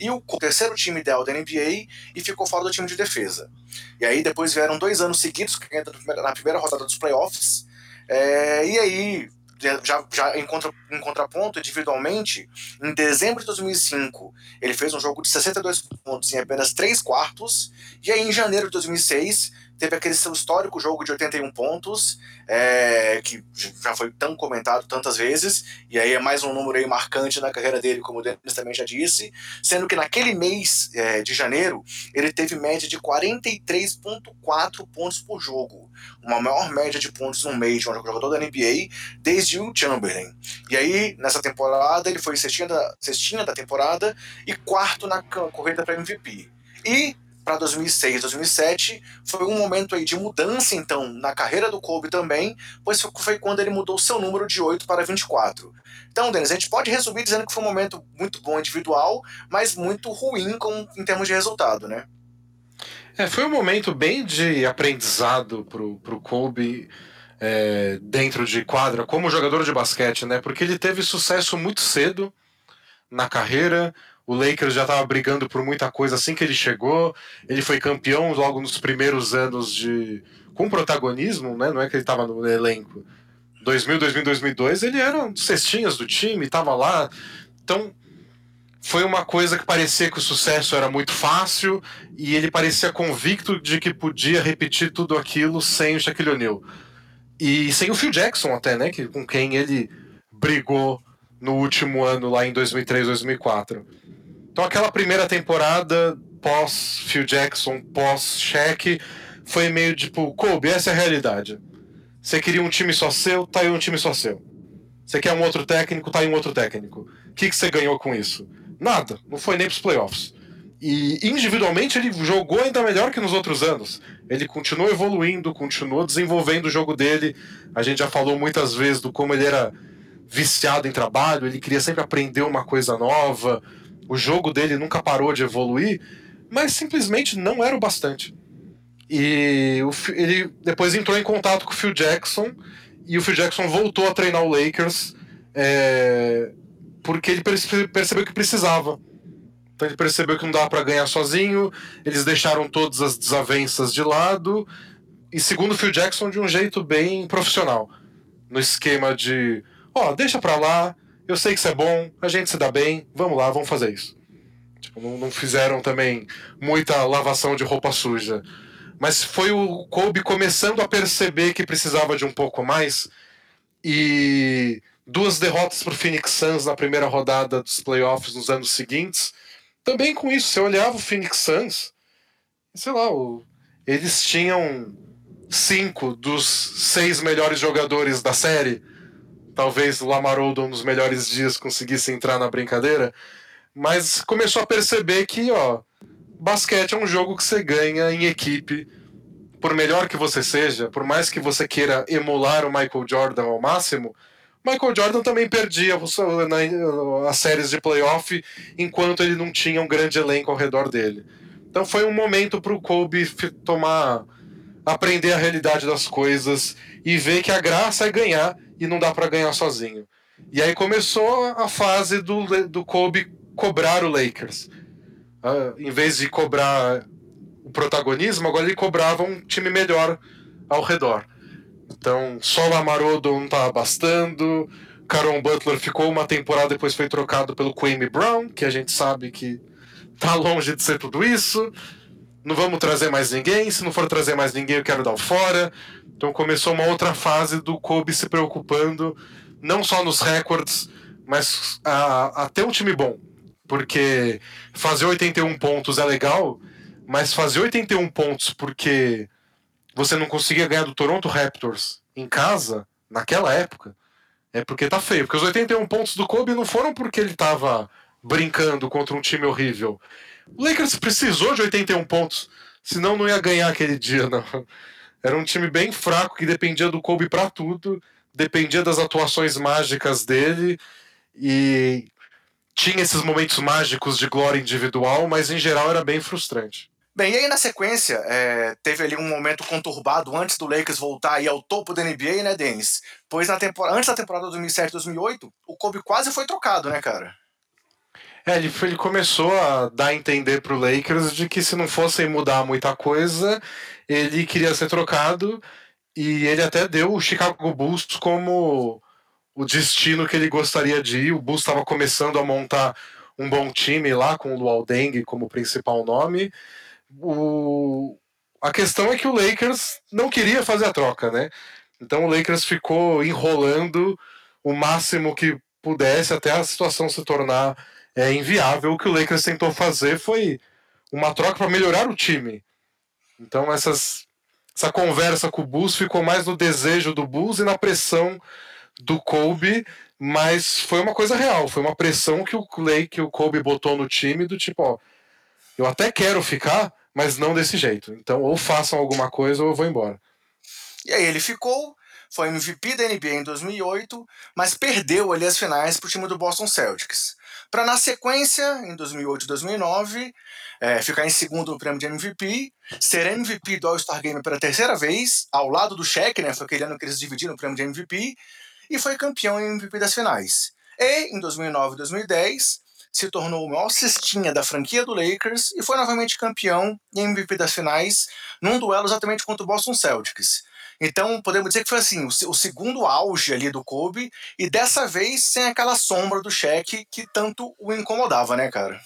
e o terceiro time ideal da NBA e ficou fora do time de defesa. E aí depois vieram dois anos seguidos na primeira rodada dos playoffs. É, e aí já, já em, contra, em contraponto, individualmente, em dezembro de 2005, ele fez um jogo de 62 pontos em apenas 3 quartos, e aí em janeiro de 2006, teve aquele seu histórico jogo de 81 pontos, é, que já foi tão comentado tantas vezes, e aí é mais um número aí marcante na carreira dele, como o Denis também já disse, sendo que naquele mês é, de janeiro, ele teve média de 43,4 pontos por jogo, uma maior média de pontos no mês de um jogador da NBA desde o Chamberlain. E aí, nessa temporada, ele foi cestinha da, cestinha da temporada e quarto na corrida para MVP. E para 2006, 2007, foi um momento aí de mudança, então, na carreira do Kobe também, pois foi quando ele mudou seu número de 8 para 24. Então, Denis, a gente pode resumir dizendo que foi um momento muito bom individual, mas muito ruim com, em termos de resultado, né? É, foi um momento bem de aprendizado pro, pro Kobe é, dentro de quadra, como jogador de basquete, né? Porque ele teve sucesso muito cedo na carreira, o Lakers já estava brigando por muita coisa assim que ele chegou. Ele foi campeão logo nos primeiros anos de com protagonismo, né? Não é que ele estava no elenco. 2000, 2000, 2002, ele era um dos cestinhas do time, estava lá. Então, foi uma coisa que parecia que o sucesso era muito fácil e ele parecia convicto de que podia repetir tudo aquilo sem o Shaquille O'Neal. E sem o Phil Jackson até, né, que, com quem ele brigou no último ano lá em 2003, 2004. Então aquela primeira temporada, pós Phil Jackson, pós Shaq, foi meio tipo, Kobe, essa é a realidade. Você queria um time só seu, tá aí um time só seu. Você quer um outro técnico, tá aí um outro técnico. O que, que você ganhou com isso? Nada, não foi nem pros playoffs. E individualmente ele jogou ainda melhor que nos outros anos. Ele continuou evoluindo, continuou desenvolvendo o jogo dele. A gente já falou muitas vezes do como ele era viciado em trabalho, ele queria sempre aprender uma coisa nova o jogo dele nunca parou de evoluir, mas simplesmente não era o bastante. E o, ele depois entrou em contato com o Phil Jackson e o Phil Jackson voltou a treinar o Lakers é, porque ele percebeu que precisava. Então ele percebeu que não dava para ganhar sozinho, eles deixaram todas as desavenças de lado e segundo o Phil Jackson de um jeito bem profissional, no esquema de, ó, oh, deixa para lá, eu sei que isso é bom, a gente se dá bem, vamos lá, vamos fazer isso. Tipo, não, não fizeram também muita lavação de roupa suja. Mas foi o Kobe começando a perceber que precisava de um pouco mais. E duas derrotas para o Phoenix Suns na primeira rodada dos playoffs nos anos seguintes. Também com isso, você olhava o Phoenix Suns, sei lá, o, eles tinham cinco dos seis melhores jogadores da série talvez o Lamar Odom nos melhores dias conseguisse entrar na brincadeira, mas começou a perceber que, ó, basquete é um jogo que você ganha em equipe. Por melhor que você seja, por mais que você queira emular o Michael Jordan ao máximo, Michael Jordan também perdia as séries de playoff enquanto ele não tinha um grande elenco ao redor dele. Então foi um momento para o Kobe tomar, aprender a realidade das coisas e ver que a graça é ganhar e não dá para ganhar sozinho. E aí começou a fase do, do Kobe cobrar o Lakers. Uh, em vez de cobrar o protagonismo, agora ele cobrava um time melhor ao redor. Então, só Lamar Odom não estava bastando. Caron Butler ficou uma temporada, depois foi trocado pelo Kwame Brown, que a gente sabe que tá longe de ser tudo isso. Não vamos trazer mais ninguém. Se não for trazer mais ninguém, eu quero dar o fora. Então começou uma outra fase do Kobe se preocupando, não só nos recordes, mas a, ter um time bom. Porque fazer 81 pontos é legal, mas fazer 81 pontos porque você não conseguia ganhar do Toronto Raptors em casa, naquela época, é porque tá feio. Porque os 81 pontos do Kobe não foram porque ele tava brincando contra um time horrível. O Lakers precisou de 81 pontos, senão não ia ganhar aquele dia, não. Era um time bem fraco que dependia do Kobe para tudo, dependia das atuações mágicas dele e tinha esses momentos mágicos de glória individual, mas em geral era bem frustrante. Bem, e aí na sequência, é, teve ali um momento conturbado antes do Lakers voltar aí ao topo da NBA, né, Denis? Pois na temporada, antes da temporada 2007-2008, o Kobe quase foi trocado, né, cara? É, ele, ele começou a dar a entender pro Lakers de que se não fossem mudar muita coisa, ele queria ser trocado e ele até deu o Chicago Bulls como o destino que ele gostaria de ir. O Bulls estava começando a montar um bom time lá com o Luol Deng como principal nome o... a questão é que o Lakers não queria fazer a troca, né? Então o Lakers ficou enrolando o máximo que pudesse até a situação se tornar é, inviável. O que o Lakers tentou fazer foi uma troca para melhorar o time. Então essas, essa conversa com o Bulls ficou mais no desejo do Bulls e na pressão do Kobe, mas foi uma coisa real, foi uma pressão que o Clay, que o Kobe botou no time do tipo, ó, eu até quero ficar, mas não desse jeito. Então, ou façam alguma coisa ou eu vou embora. E aí ele ficou, foi MVP da NBA em 2008, mas perdeu ali as finais para o time do Boston Celtics. Para na sequência, em 2008 e 2009, é, ficar em segundo no prêmio de MVP, ser MVP do All-Star Game pela terceira vez, ao lado do Shaq, né, foi aquele ano que eles dividiram o prêmio de MVP, e foi campeão em MVP das finais. E em 2009 e 2010, se tornou o maior cestinha da franquia do Lakers e foi novamente campeão em MVP das finais, num duelo exatamente contra o Boston Celtics. Então, podemos dizer que foi assim, o, segundo auge ali do Kobe, e dessa vez sem aquela sombra do Shaq que tanto o incomodava, né, cara?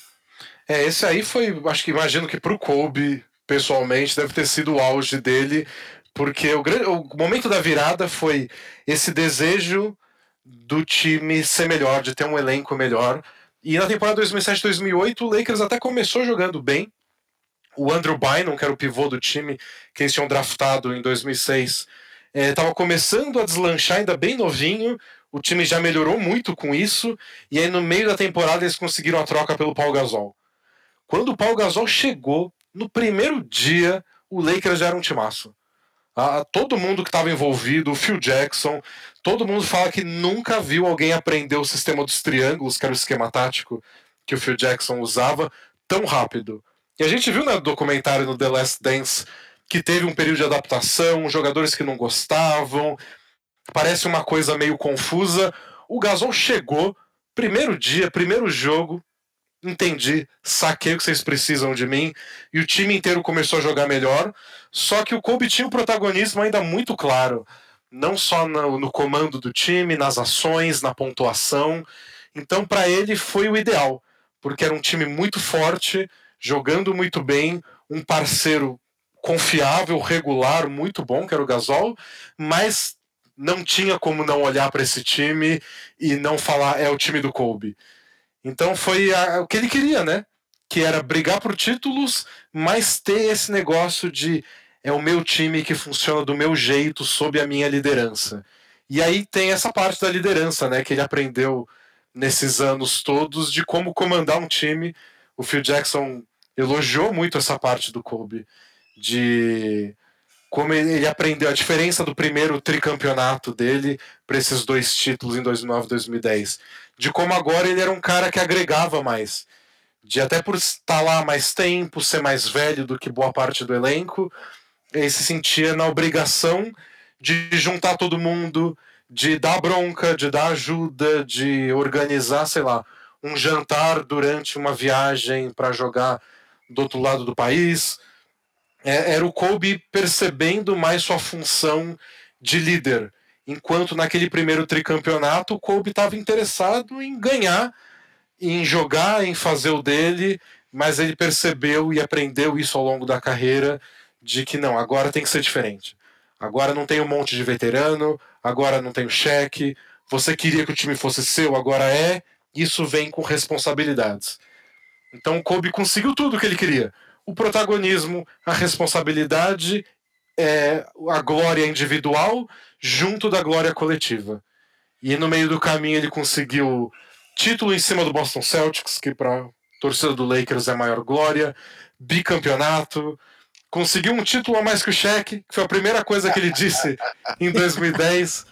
É, esse aí foi, acho que imagino que pro Kobe, pessoalmente, deve ter sido o auge dele, porque o, o momento da virada foi esse desejo do time ser melhor, de ter um elenco melhor, e na temporada 2007-2008, o Lakers até começou jogando bem. O Andrew Bynum, que era o pivô do time que eles tinham draftado em 2006, estava é, começando a deslanchar, ainda bem novinho. O time já melhorou muito com isso. E aí, no meio da temporada, eles conseguiram a troca pelo Paul Gasol. Quando o Paul Gasol chegou, no primeiro dia, o Lakers já era um timaço. Ah, todo mundo que estava envolvido, o Phil Jackson, todo mundo fala que nunca viu alguém aprender o sistema dos triângulos, que era o esquema tático que o Phil Jackson usava, tão rápido. E a gente viu no documentário no The Last Dance que teve um período de adaptação, jogadores que não gostavam, parece uma coisa meio confusa. O Gasol chegou, primeiro dia, primeiro jogo, entendi, saquei o que vocês precisam de mim, e o time inteiro começou a jogar melhor. Só que o Kobe tinha um protagonismo ainda muito claro, não só no, no comando do time, nas ações, na pontuação. Então, para ele, foi o ideal, porque era um time muito forte, jogando muito bem, um parceiro confiável, regular, muito bom, que era o Gasol, mas não tinha como não olhar para esse time e não falar é o time do Kobe. Então foi a, o que ele queria, né? Que era brigar por títulos, mas ter esse negócio de é o meu time que funciona do meu jeito, sob a minha liderança. E aí tem essa parte da liderança, né? Que ele aprendeu nesses anos todos de como comandar um time. O Phil Jackson elogiou muito essa parte do Kobe, de como ele aprendeu a diferença do primeiro tricampeonato dele para esses dois títulos em 2009 e 2010. De como agora ele era um cara que agregava mais. De até por estar lá mais tempo, ser mais velho do que boa parte do elenco, ele se sentia na obrigação de juntar todo mundo, de dar bronca, de dar ajuda, de organizar, sei lá, um jantar durante uma viagem para jogar do outro lado do país é, era o Kobe percebendo mais sua função de líder. Enquanto naquele primeiro tricampeonato o Kobe estava interessado em ganhar, em jogar, em fazer o dele, mas ele percebeu e aprendeu isso ao longo da carreira de que não, agora tem que ser diferente. Agora não tem um monte de veterano, agora não tem o cheque. Você queria que o time fosse seu, agora é. Isso vem com responsabilidades. Então Kobe conseguiu tudo o que ele queria o protagonismo, a responsabilidade, é, a glória individual junto da glória coletiva. E no meio do caminho ele conseguiu título em cima do Boston Celtics, que para torcida do Lakers é a maior glória, bicampeonato, conseguiu um título a mais que o Shaq, que foi a primeira coisa que ele disse em 2010.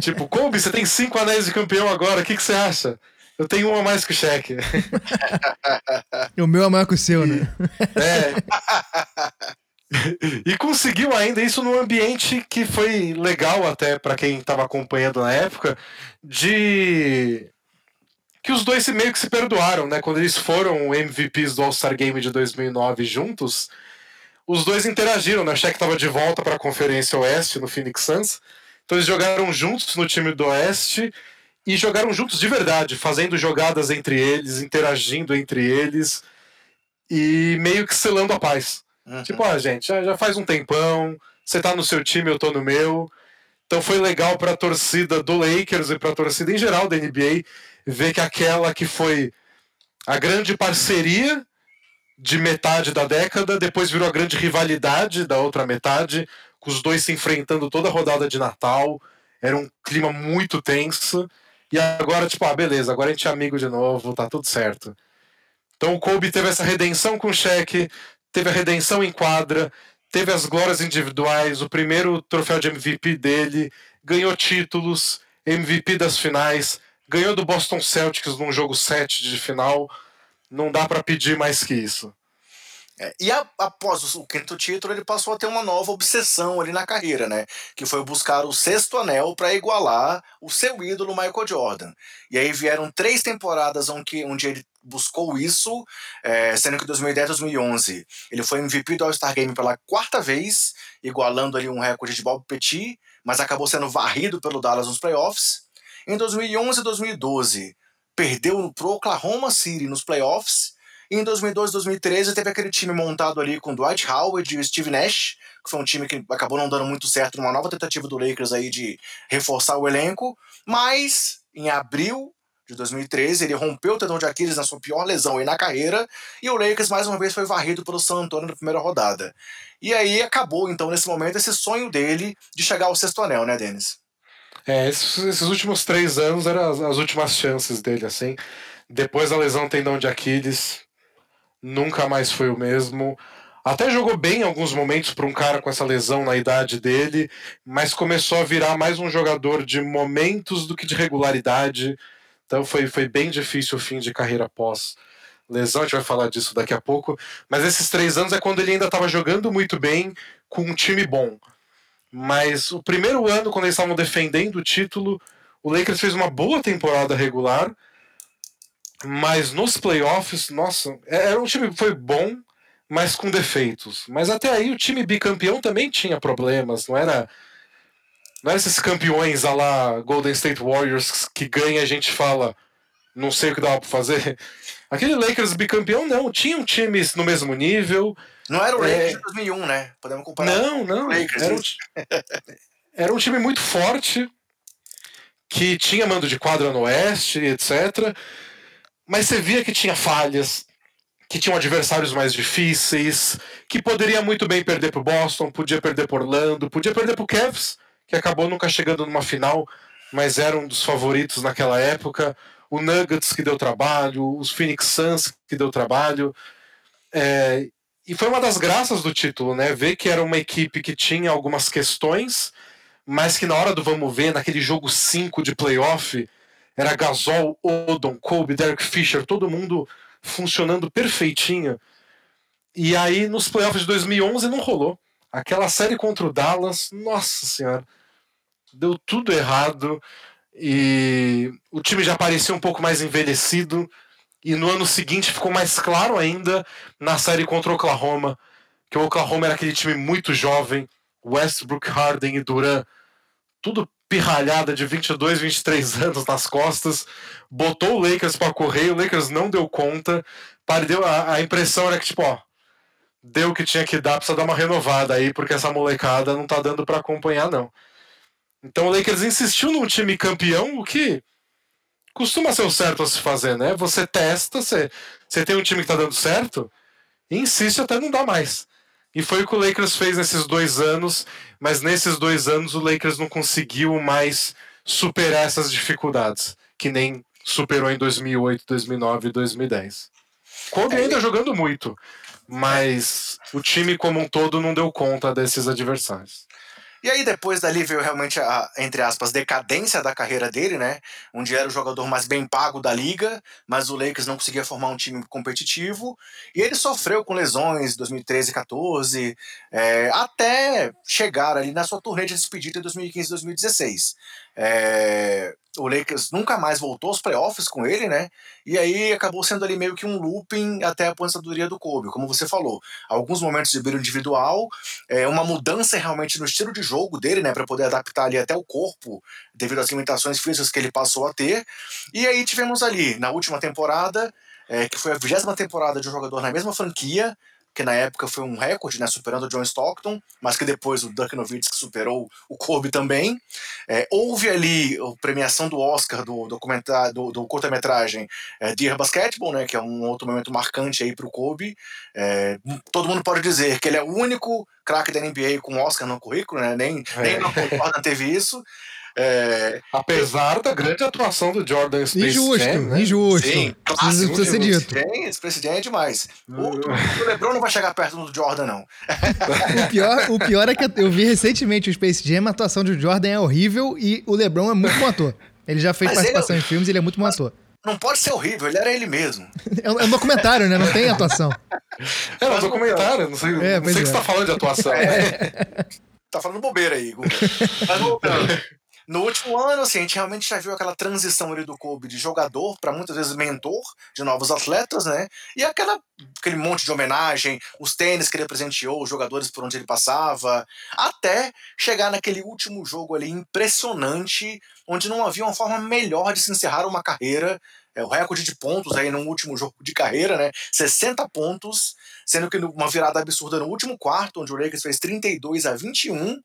Tipo, Kobe, você tem cinco anéis de campeão agora, o que, que você acha? Eu tenho uma mais que o cheque. o meu é maior que o seu, né? É. e conseguiu ainda isso num ambiente que foi legal até para quem estava acompanhando na época, de que os dois se meio que se perdoaram, né? Quando eles foram MVPs do All-Star Game de 2009 juntos, os dois interagiram, né? O Shaq estava de volta para a Conferência Oeste no Phoenix Suns. Então eles jogaram juntos no time do Oeste e jogaram juntos de verdade, fazendo jogadas entre eles, interagindo entre eles e meio que selando a paz. Uhum. Tipo, ah, gente, já, já faz um tempão, você tá no seu time, eu tô no meu. Então foi legal para a torcida do Lakers e para a torcida em geral da NBA ver que aquela que foi a grande parceria de metade da década, depois virou a grande rivalidade da outra metade, com os dois se enfrentando toda a rodada de Natal. Era um clima muito tenso. E agora, tipo, ah, beleza, agora a gente é amigo de novo, tá tudo certo. Então o Kobe teve essa redenção com o cheque, teve a redenção em quadra, teve as glórias individuais, o primeiro troféu de MVP dele, ganhou títulos, MVP das finais, ganhou do Boston Celtics num jogo 7 de final. Não dá para pedir mais que isso. É, e a, após o quinto título, ele passou a ter uma nova obsessão ali na carreira, né? Que foi buscar o sexto anel para igualar o seu ídolo Michael Jordan. E aí vieram três temporadas onde, onde ele buscou isso, é, sendo que em 2010 e 2011 ele foi MVP do All-Star Game pela quarta vez, igualando ali um recorde de Bob Petit, mas acabou sendo varrido pelo Dallas nos playoffs. Em 2011 e 2012, perdeu pro Oklahoma City nos playoffs e em 2012 2013 teve aquele time montado ali com Dwight Howard e Steve Nash, que foi um time que acabou não dando muito certo numa nova tentativa do Lakers aí de reforçar o elenco, mas em abril de 2013 ele rompeu o tendão de Aquiles na sua pior lesão aí na carreira e o Lakers mais uma vez foi varrido pelo San Antonio na primeira rodada. E aí acabou então nesse momento esse sonho dele de chegar ao sexto anel, né, Denis? É, esses, esses últimos três anos eram as, as últimas chances dele, assim. Depois da lesão tendão de Aquiles, nunca mais foi o mesmo. Até jogou bem em alguns momentos para um cara com essa lesão na idade dele, mas começou a virar mais um jogador de momentos do que de regularidade. Então foi, foi bem difícil o fim de carreira após lesão, a gente vai falar disso daqui a pouco. Mas esses três anos é quando ele ainda estava jogando muito bem com um time bom. Mas o primeiro ano, quando eles estavam defendendo o título, o Lakers fez uma boa temporada regular mas nos playoffs, nossa, é, era um time que foi bom, mas com defeitos. Mas até aí o time bicampeão também tinha problemas, não era. Não era esses campeões a lá Golden State Warriors que ganha a gente fala, não sei o que dava pra fazer. (laughs) Aquele Lakers bicampeão não, tinham times no mesmo nível. Não era o Lakers é... de 2001, né? Podemos comparar. Não, não. Lakers, era, um... (laughs) era um time muito forte, que tinha mando de quadra no Oeste, etc mas você via que tinha falhas, que tinham adversários mais difíceis, que poderia muito bem perder para o Boston, podia perder para Orlando, podia perder para o Cavs, que acabou nunca chegando numa final, mas era um dos favoritos naquela época. O Nuggets que deu trabalho, os Phoenix Suns que deu trabalho. É, e foi uma das graças do título, né? Ver que era uma equipe que tinha algumas questões, mas que na hora do vamos ver, naquele jogo 5 de playoff, era Gasol, Odom, Kobe, Derek Fisher, todo mundo funcionando perfeitinho. E aí nos playoffs de 2011 não rolou. Aquela série contra o Dallas, nossa senhora, deu tudo errado e o time já parecia um pouco mais envelhecido. E no ano seguinte ficou mais claro ainda na série contra o Oklahoma, que o Oklahoma era aquele time muito jovem, Westbrook, Harden e Duran, tudo pirralhada de 22, 23 (laughs) anos nas costas, botou o Lakers para correr, o Lakers não deu conta, perdeu a, a impressão era que tipo, ó, deu o que tinha que dar, precisa dar uma renovada aí, porque essa molecada não tá dando para acompanhar não. Então o Lakers insistiu num time campeão, o que costuma ser o certo a se fazer, né? Você testa, você, você tem um time que tá dando certo, e insiste até não dar mais. E foi o que o Lakers fez nesses dois anos, mas nesses dois anos o Lakers não conseguiu mais superar essas dificuldades, que nem superou em 2008, 2009 e 2010. Kobe é, ainda jogando muito, mas o time como um todo não deu conta desses adversários. E aí depois dali veio realmente a, entre aspas, decadência da carreira dele, né? Onde era o jogador mais bem pago da liga, mas o Lakers não conseguia formar um time competitivo. E ele sofreu com lesões em 2013 e 14, é, até chegar ali na sua turnê de despedida em 2015 e 2016. É, o Lakers nunca mais voltou aos playoffs com ele, né? E aí acabou sendo ali meio que um looping até a aposentadoria do Kobe, como você falou. Alguns momentos de brilho individual, é, uma mudança realmente no estilo de jogo dele, né? Para poder adaptar ali até o corpo, devido às limitações físicas que ele passou a ter. E aí tivemos ali, na última temporada, é, que foi a vigésima temporada de um jogador na mesma franquia, que na época foi um recorde, né, superando o John Stockton, mas que depois o Dirk Nowitzki superou o Kobe também. É, houve ali a premiação do Oscar do documentário do, do curta-metragem é, Dear Basketball, né, que é um outro momento marcante aí para o Kobe. É, todo mundo pode dizer que ele é o único craque da NBA com Oscar no currículo, né? Nem, é. nem no Jordan teve isso. É, Apesar da grande atuação do Jordan Space Injusto, Jam, né? injusto. Sim, clássico, precisa ser dito. Esse presidente é demais. O, o, (laughs) LeBron não vai chegar perto do Jordan, não. o, pior, o pior é que eu vi recentemente o Space Jam, a atuação do Jordan é horrível e o LeBron é muito bom ator. Ele já fez Mas participação ele, é em filmes e ele é muito bom ator. Não pode ser horrível, ele era ele mesmo. (laughs) É um, é um documentário, né? Não tem atuação. É um documentário, não sei, é, não sei o que você tá falando de atuação. É. Tá falando bobeira aí, Google. (laughs) Mas voltando. No último ano, assim, a gente realmente já viu aquela transição ali do Kobe de jogador para muitas vezes mentor de novos atletas, né? E aquela, aquele monte de homenagem, os tênis que ele presenteou, os jogadores por onde ele passava, até chegar naquele último jogo ali impressionante, onde não havia uma forma melhor de se encerrar uma carreira. É, o recorde de pontos aí no último jogo de carreira, né? 60 pontos, sendo que uma virada absurda no último quarto, onde o Lakers fez 32 a 21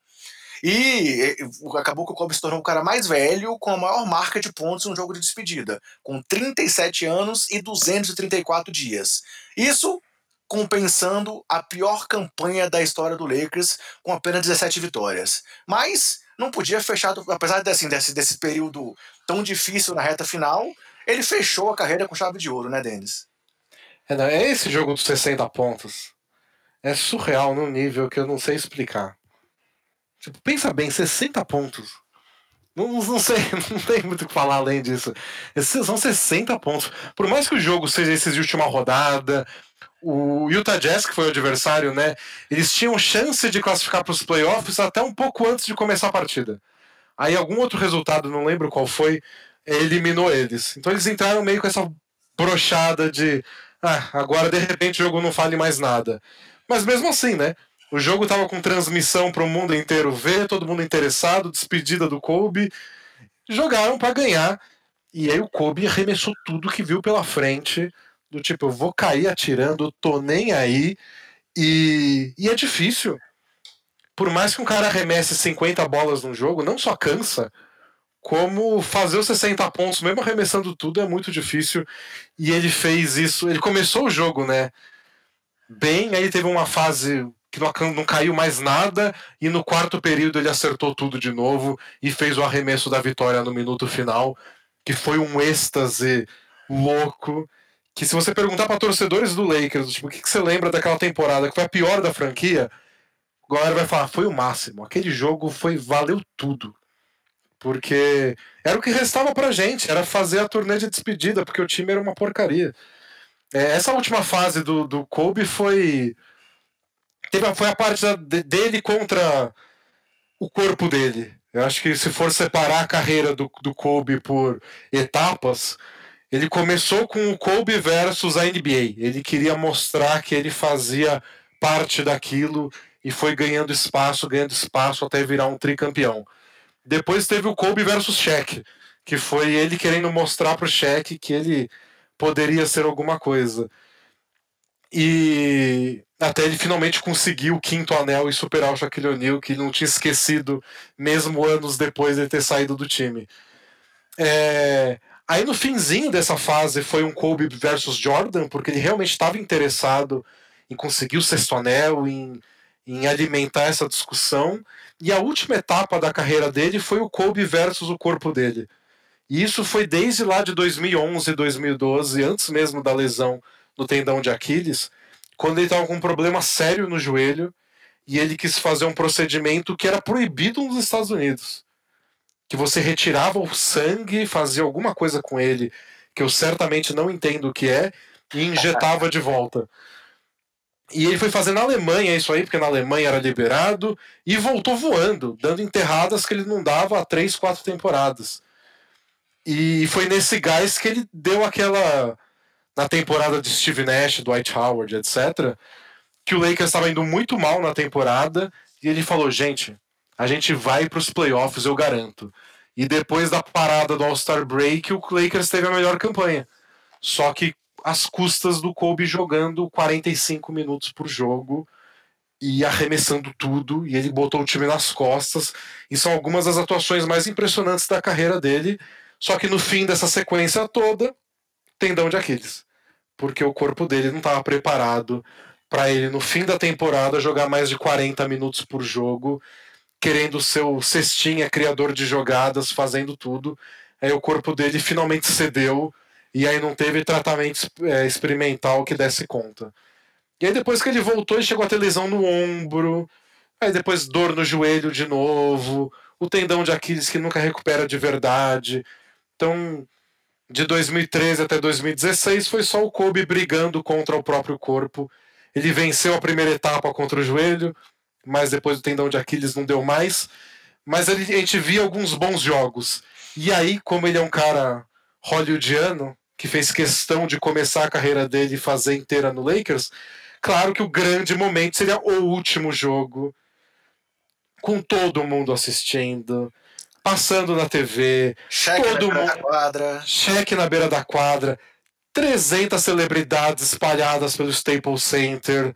e acabou que o Kobe se tornou o cara mais velho com a maior marca de pontos no jogo de despedida, com 37 anos e 234 dias. Isso compensando a pior campanha da história do Lakers, com apenas 17 vitórias. Mas não podia fechar, apesar desse, desse, desse período tão difícil na reta final, ele fechou a carreira com chave de ouro, né, Denis? É, é esse jogo dos 60 pontos. É surreal num nível que eu não sei explicar. Tipo, pensa bem, 60 pontos. Não, não sei, (laughs) não tem muito o que falar além disso. Esses são 60 pontos. Por mais que o jogo seja esse de última rodada, o Utah Jazz, que foi o adversário, né? Eles tinham chance de classificar para os playoffs até um pouco antes de começar a partida. Aí algum outro resultado, não lembro qual foi, eliminou eles. Então eles entraram meio com essa brochada de ah, agora de repente o jogo não fale mais nada. Mas mesmo assim, né? O jogo tava com transmissão para o mundo inteiro ver, todo mundo interessado, despedida do Kobe. Jogaram para ganhar. E aí o Kobe arremessou tudo que viu pela frente. Do tipo, eu vou cair atirando, tô nem aí. E, e é difícil. Por mais que um cara arremesse 50 bolas num jogo, não só cansa, como fazer os 60 pontos, mesmo arremessando tudo, é muito difícil. E ele fez isso. Ele começou o jogo, né? Bem, aí teve uma fase que não, não caiu mais nada, e no quarto período ele acertou tudo de novo e fez o arremesso da vitória no minuto final, que foi um êxtase louco, que se você perguntar para torcedores do Lakers, tipo, o que, que você lembra daquela temporada que foi a pior da franquia, a galera vai falar, foi o máximo. Aquele jogo foi valeu tudo. Porque era o que restava pra gente, era fazer a turnê de despedida, porque o time era uma porcaria. É, essa última fase do, do Kobe foi. Teve, foi a parte da, dele contra o corpo dele. Eu acho que se for separar a carreira do, do Kobe por etapas, ele começou com o Kobe versus a NBA. Ele queria mostrar que ele fazia parte daquilo e foi ganhando espaço, ganhando espaço até virar um tricampeão. Depois teve o Kobe versus Shaq, que foi ele querendo mostrar para o Shaq que ele poderia ser alguma coisa. E até ele finalmente conseguiu o quinto anel e superar o Shaquille O'Neal, que não tinha esquecido, mesmo anos depois de ter saído do time. É... Aí no finzinho dessa fase foi um Kobe versus Jordan, porque ele realmente estava interessado em conseguir o sexto anel, em, em alimentar essa discussão. E a última etapa da carreira dele foi o Kobe versus o corpo dele. E isso foi desde lá de 2011, 2012, antes mesmo da lesão no tendão de Aquiles, quando ele estava com um problema sério no joelho e ele quis fazer um procedimento que era proibido nos Estados Unidos. Que você retirava o sangue, fazia alguma coisa com ele, que eu certamente não entendo o que é, e injetava de volta. E ele foi fazer na Alemanha isso aí, porque na Alemanha era liberado, e voltou voando, dando enterradas que ele não dava há três, quatro temporadas. E foi nesse gás que ele deu aquela. Na temporada de Steve Nash, Dwight Howard, etc. Que o Lakers estava indo muito mal na temporada. E ele falou: gente, a gente vai para os playoffs, eu garanto. E depois da parada do All-Star Break, o Lakers teve a melhor campanha. Só que às custas do Kobe jogando 45 minutos por jogo e arremessando tudo, e ele botou o time nas costas. E são algumas das atuações mais impressionantes da carreira dele. Só que no fim dessa sequência toda, tendão de Aquiles. Porque o corpo dele não estava preparado para ele, no fim da temporada, jogar mais de 40 minutos por jogo, querendo ser o cestinha, criador de jogadas, fazendo tudo. Aí o corpo dele finalmente cedeu e aí não teve tratamento é, experimental que desse conta. E aí depois que ele voltou, ele chegou a ter lesão no ombro, aí depois dor no joelho de novo, o tendão de Aquiles que nunca recupera de verdade. Então, de 2013 até 2016 foi só o Kobe brigando contra o próprio corpo. Ele venceu a primeira etapa contra o joelho, mas depois o tendão de Aquiles não deu mais. Mas a gente via alguns bons jogos. E aí, como ele é um cara hollywoodiano, que fez questão de começar a carreira dele e fazer inteira no Lakers, claro que o grande momento seria o último jogo, com todo mundo assistindo, passando na TV, cheque todo na mundo, da quadra. cheque na beira da quadra, 300 celebridades espalhadas pelo Staples Center.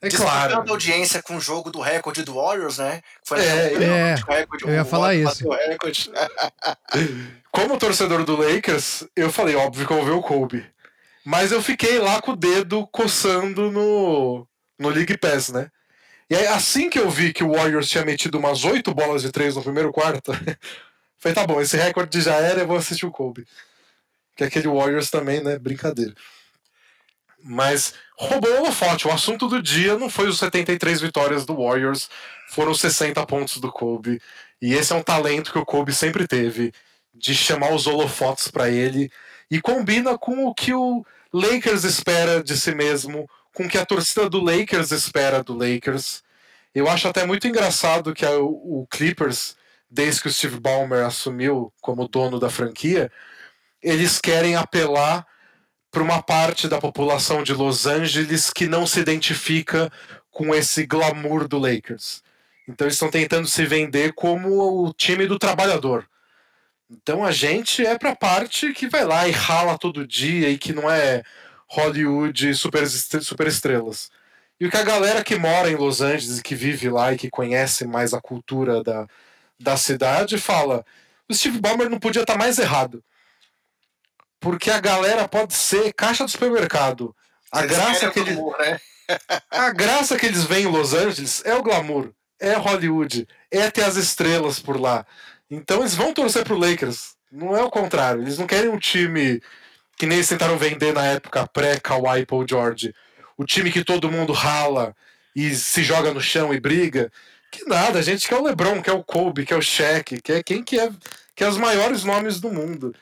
É claro. a audiência com o jogo do recorde do Warriors, né? Foi é, é, recorde, eu ia falar isso. (laughs) Como torcedor do Lakers, eu falei, óbvio que eu vou ver o Kobe. Mas eu fiquei lá com o dedo coçando no, no League Pass, né? E aí, assim que eu vi que o Warriors tinha metido umas oito bolas de três no primeiro quarto, (laughs) falei, tá bom, esse recorde já era, eu vou assistir o Kobe. Que aquele Warriors também, né? Brincadeira. Mas roubou o holofote. O assunto do dia não foi os 73 vitórias do Warriors, foram os 60 pontos do Kobe. E esse é um talento que o Kobe sempre teve, de chamar os holofotes para ele. E combina com o que o Lakers espera de si mesmo, com o que a torcida do Lakers espera do Lakers. Eu acho até muito engraçado que a, o Clippers, desde que o Steve Ballmer assumiu como dono da franquia, eles querem apelar para uma parte da população de Los Angeles que não se identifica com esse glamour do Lakers. Então eles estão tentando se vender como o time do trabalhador. Então a gente é para a parte que vai lá e rala todo dia e que não é Hollywood super, super estrelas. E o que a galera que mora em Los Angeles, que vive lá e que conhece mais a cultura da, da cidade, fala: o Steve Ballmer não podia estar tá mais errado. Porque a galera pode ser caixa do supermercado. A graça que eles. Né? (laughs) a graça que eles veem em Los Angeles é o glamour, é Hollywood, é ter as estrelas por lá. Então eles vão torcer pro Lakers. Não é o contrário. Eles não querem um time que nem eles tentaram vender na época pré-Kawhi Paul George, o time que todo mundo rala e se joga no chão e briga. Que nada, a gente quer o LeBron, quer o Kobe, quer o Shaq, quer quem que é, quer os maiores nomes do mundo.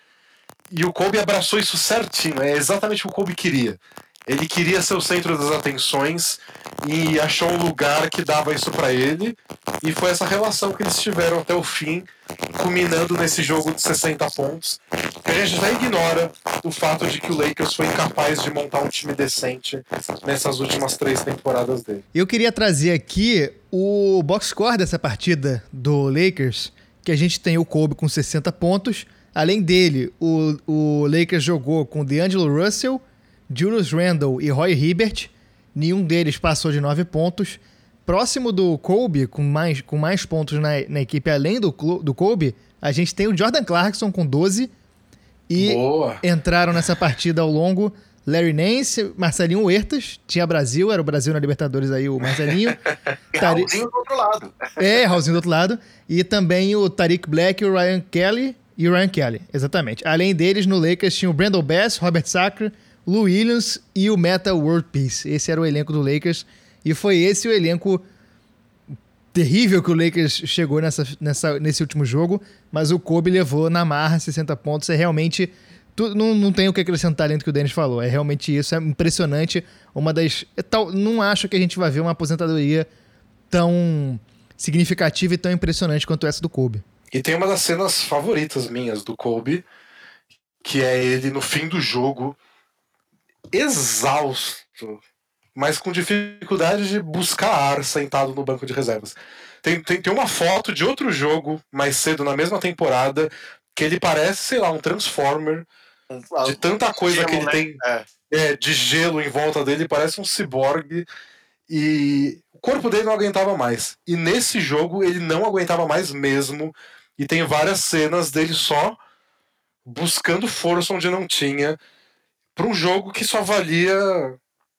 E o Kobe abraçou isso certinho, é exatamente o que o Kobe queria. Ele queria ser o centro das atenções e achou um lugar que dava isso para ele. E foi essa relação que eles tiveram até o fim, culminando nesse jogo de 60 pontos. Que a gente já ignora o fato de que o Lakers foi incapaz de montar um time decente nessas últimas três temporadas dele. Eu queria trazer aqui o box score dessa partida do Lakers, que a gente tem o Kobe com 60 pontos. Além dele, o, o Lakers jogou com DeAngelo Russell Julius Randle e Roy Hibbert. Nenhum deles passou de 9 pontos. Próximo do Kobe, com mais, com mais pontos na, na equipe além do, do Kobe, a gente tem o Jordan Clarkson com 12. E Boa. entraram nessa partida ao longo Larry Nance, Marcelinho Huertas, tinha Brasil, era o Brasil na Libertadores aí, o Marcelinho. (laughs) Tari... Raulzinho do outro lado. É, Raulzinho do outro lado. E também o Tariq Black o Ryan Kelly. E o Ryan Kelly, exatamente. Além deles, no Lakers tinha o Brandon Bass, Robert Sacre, Lou Williams e o Meta World Peace. Esse era o elenco do Lakers. E foi esse o elenco terrível que o Lakers chegou nessa, nessa, nesse último jogo. Mas o Kobe levou na marra 60 pontos. É realmente. Tu, não, não tem o que acrescentar além do que o Dennis falou. É realmente isso. É impressionante. Uma das. É tal, não acho que a gente vai ver uma aposentadoria tão significativa e tão impressionante quanto essa do Kobe. E tem uma das cenas favoritas minhas do Kobe, que é ele no fim do jogo exausto, mas com dificuldade de buscar ar sentado no banco de reservas. Tem, tem, tem uma foto de outro jogo mais cedo na mesma temporada que ele parece, sei lá, um Transformer de tanta coisa que ele né? tem é. É, de gelo em volta dele, parece um ciborgue e o corpo dele não aguentava mais. E nesse jogo ele não aguentava mais mesmo e tem várias cenas dele só buscando força onde não tinha para um jogo que só valia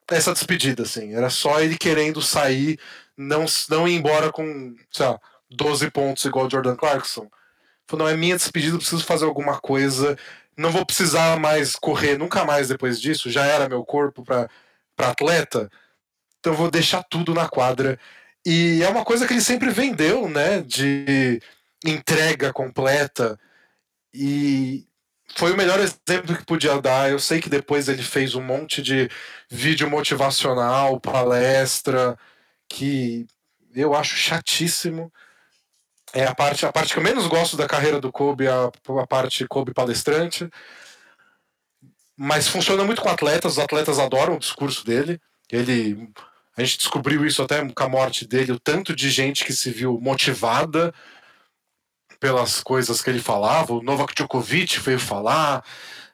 essa despedida, assim. Era só ele querendo sair, não, não ir embora com, sei lá, 12 pontos igual o Jordan Clarkson. Falou, não, é minha despedida, preciso fazer alguma coisa. Não vou precisar mais correr nunca mais depois disso. Já era meu corpo para atleta. Então vou deixar tudo na quadra. E é uma coisa que ele sempre vendeu, né? De entrega completa. E foi o melhor exemplo que podia dar. Eu sei que depois ele fez um monte de vídeo motivacional, palestra, que eu acho chatíssimo. É a parte, a parte que eu menos gosto da carreira do Kobe, a, a parte Kobe palestrante. Mas funciona muito com atletas, os atletas adoram o discurso dele. Ele, a gente descobriu isso até com a morte dele, o tanto de gente que se viu motivada pelas coisas que ele falava. O Novak Djokovic veio falar,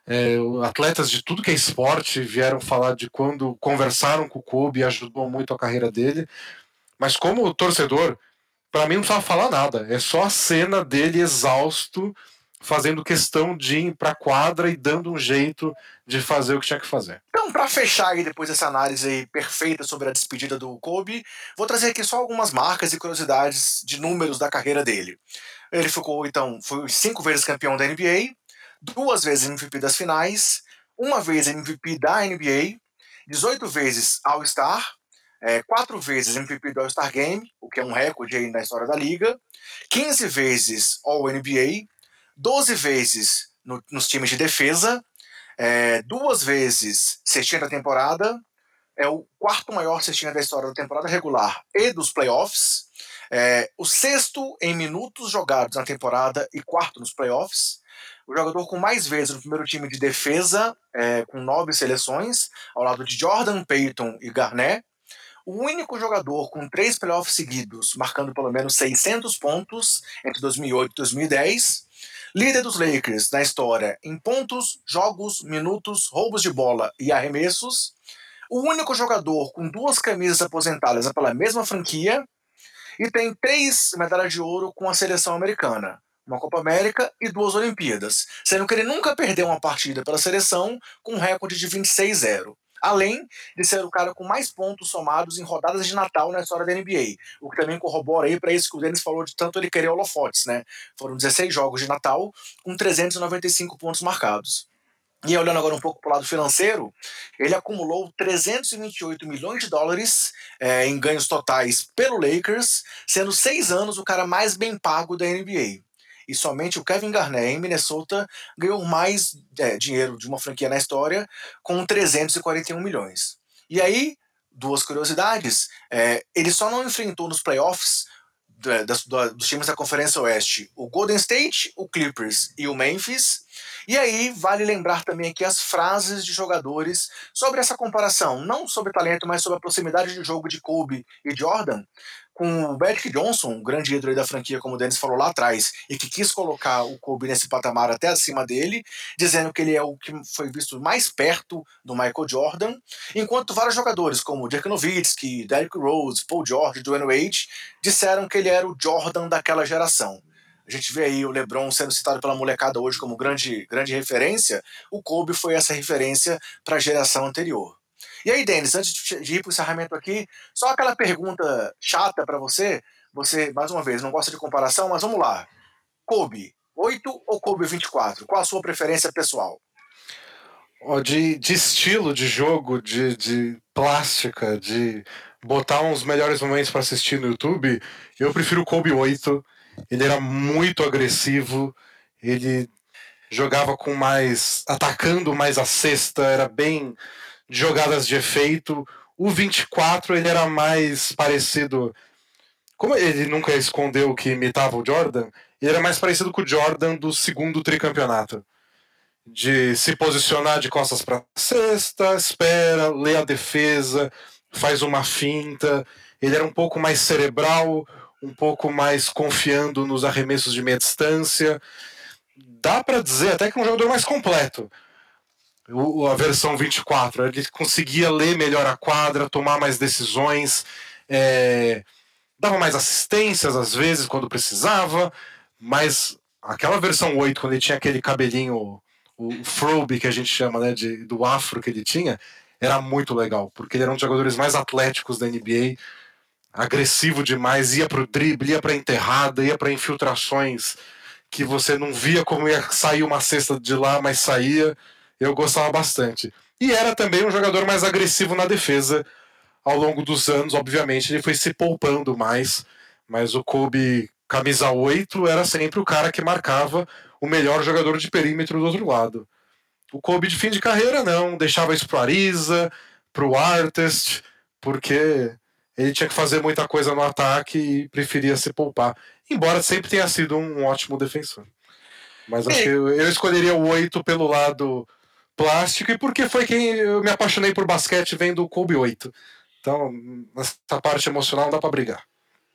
é, atletas de tudo que é esporte vieram falar de quando conversaram com o Kobe e ajudou muito a carreira dele. Mas como torcedor, para mim não precisava falar nada. É só a cena dele exausto, fazendo questão de ir para quadra e dando um jeito de fazer o que tinha que fazer. Então, para fechar aí depois dessa análise perfeita sobre a despedida do Kobe, vou trazer aqui só algumas marcas e curiosidades de números da carreira dele. Ele ficou, então, foi cinco vezes campeão da NBA, duas vezes MVP das finais, uma vez MVP da NBA, 18 vezes All-Star, é, quatro vezes MVP do All-Star Game, o que é um recorde aí na história da liga, 15 vezes All-NBA, 12 vezes no, nos times de defesa, é, duas vezes cestinha da temporada, é o quarto maior cestinha da história da temporada regular e dos playoffs, é, o sexto em minutos jogados na temporada e quarto nos playoffs. O jogador com mais vezes no primeiro time de defesa, é, com nove seleções, ao lado de Jordan, Payton e Garnett. O único jogador com três playoffs seguidos, marcando pelo menos 600 pontos entre 2008 e 2010. Líder dos Lakers na história em pontos, jogos, minutos, roubos de bola e arremessos. O único jogador com duas camisas aposentadas pela mesma franquia e tem três medalhas de ouro com a seleção americana. Uma Copa América e duas Olimpíadas, sendo que ele nunca perdeu uma partida pela seleção com um recorde de 26-0 além de ser o cara com mais pontos somados em rodadas de Natal na história da NBA, o que também corrobora aí para isso que o Denis falou de tanto ele querer holofotes, né? Foram 16 jogos de Natal com 395 pontos marcados. E olhando agora um pouco para o lado financeiro, ele acumulou 328 milhões de dólares é, em ganhos totais pelo Lakers, sendo seis anos o cara mais bem pago da NBA. E somente o Kevin Garnett em Minnesota ganhou mais é, dinheiro de uma franquia na história, com 341 milhões. E aí, duas curiosidades: é, ele só não enfrentou nos playoffs dos, dos times da Conferência Oeste o Golden State, o Clippers e o Memphis e aí vale lembrar também aqui as frases de jogadores sobre essa comparação, não sobre talento, mas sobre a proximidade de jogo de Kobe e Jordan, com o Magic Johnson, um grande ídolo da franquia, como o Dennis falou lá atrás, e que quis colocar o Kobe nesse patamar até acima dele, dizendo que ele é o que foi visto mais perto do Michael Jordan, enquanto vários jogadores, como Dirk Nowitzki, Derrick Rose, Paul George, Dwayne Wade, disseram que ele era o Jordan daquela geração. A gente vê aí o LeBron sendo citado pela molecada hoje como grande, grande referência. O Kobe foi essa referência para a geração anterior. E aí, Denis, antes de ir para o encerramento aqui, só aquela pergunta chata para você. Você, mais uma vez, não gosta de comparação, mas vamos lá. Kobe 8 ou Kobe 24? Qual a sua preferência pessoal? De, de estilo de jogo, de, de plástica, de botar uns melhores momentos para assistir no YouTube, eu prefiro Kobe 8 ele era muito agressivo, ele jogava com mais. atacando mais a cesta, era bem de jogadas de efeito. O 24 ele era mais parecido. Como ele nunca escondeu que imitava o Jordan, ele era mais parecido com o Jordan do segundo tricampeonato. De se posicionar de costas para cesta, espera, lê a defesa, faz uma finta. Ele era um pouco mais cerebral, um pouco mais confiando nos arremessos de meia distância. Dá para dizer até que é um jogador mais completo. O, a versão 24, ele conseguia ler melhor a quadra, tomar mais decisões, é, dava mais assistências às vezes quando precisava, mas aquela versão 8, quando ele tinha aquele cabelinho, o frobe que a gente chama né, de, do afro que ele tinha, era muito legal, porque ele era um dos jogadores mais atléticos da NBA agressivo demais, ia pro drible, ia pra enterrada, ia para infiltrações que você não via como ia sair uma cesta de lá, mas saía. Eu gostava bastante. E era também um jogador mais agressivo na defesa. Ao longo dos anos, obviamente, ele foi se poupando mais, mas o Kobe camisa 8 era sempre o cara que marcava o melhor jogador de perímetro do outro lado. O Kobe de fim de carreira não, deixava isso pro Ariza, pro Artest, porque ele tinha que fazer muita coisa no ataque e preferia se poupar. Embora sempre tenha sido um ótimo defensor. Mas acho que eu escolheria o 8 pelo lado plástico e porque foi quem eu me apaixonei por basquete vendo o Kobe 8. Então, nessa parte emocional não dá para brigar.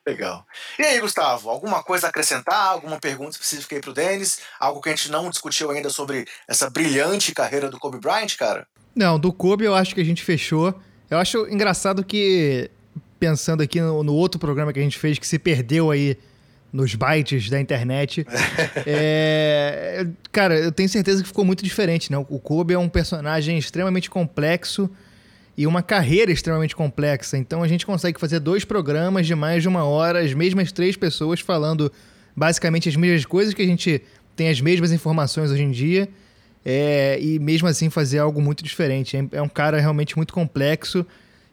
Legal. E aí, Gustavo, alguma coisa a acrescentar? Alguma pergunta específica aí pro Denis? Algo que a gente não discutiu ainda sobre essa brilhante carreira do Kobe Bryant, cara? Não, do Kobe eu acho que a gente fechou. Eu acho engraçado que pensando aqui no, no, outro programa que a gente fez que se perdeu aí nos bytes da internet. (laughs) é, cara, eu tenho certeza que ficou muito diferente, né? O Kobe é um personagem extremamente complexo e uma carreira extremamente complexa. Então a gente consegue fazer dois programas de mais de uma hora, as mesmas três pessoas falando basicamente as mesmas coisas que a gente tem as mesmas informações hoje em dia. É, e mesmo assim fazer algo muito diferente. É, é um cara realmente muito complexo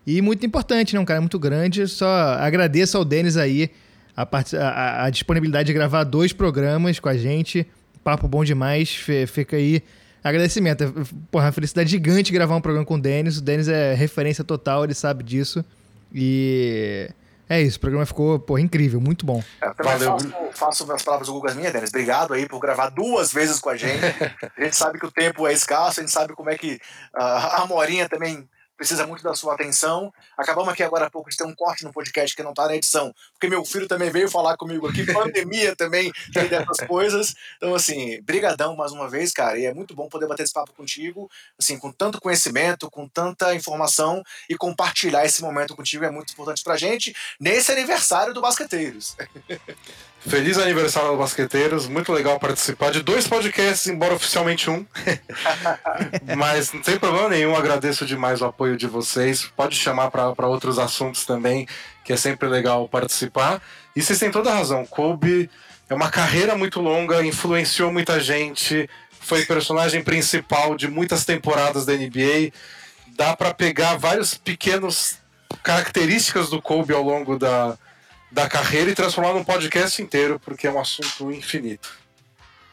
e muito importante, né? Um cara muito grande. Só agradeço ao Denis aí a, part... a, a disponibilidade de gravar dois programas com a gente. Papo bom demais. Fica aí agradecimento. É, porra, felicidade gigante gravar um programa com o Denis. O Denis é referência total, ele sabe disso. E é isso, o programa ficou porra, incrível, muito bom. É, Valeu. Faço, faço as palavras do Google minhas, Denis. Obrigado aí por gravar duas vezes com a gente. (laughs) a gente sabe que o tempo é escasso, a gente sabe como é que uh, a Morinha também precisa muito da sua atenção. Acabamos aqui agora há pouco de ter um corte no podcast que não está na edição, porque meu filho também veio falar comigo aqui, (laughs) pandemia também, tem dessas coisas. Então, assim, brigadão mais uma vez, cara, e é muito bom poder bater esse papo contigo, assim, com tanto conhecimento, com tanta informação e compartilhar esse momento contigo é muito importante pra gente nesse aniversário do Basqueteiros. (laughs) Feliz aniversário Basqueteiros, muito legal participar de dois podcasts, embora oficialmente um. (laughs) Mas não tem problema nenhum, agradeço demais o apoio de vocês. Pode chamar para outros assuntos também, que é sempre legal participar. E vocês têm toda a razão, Kobe é uma carreira muito longa, influenciou muita gente, foi personagem principal de muitas temporadas da NBA. Dá para pegar vários pequenos características do Kobe ao longo da, da carreira e transformar num podcast inteiro, porque é um assunto infinito.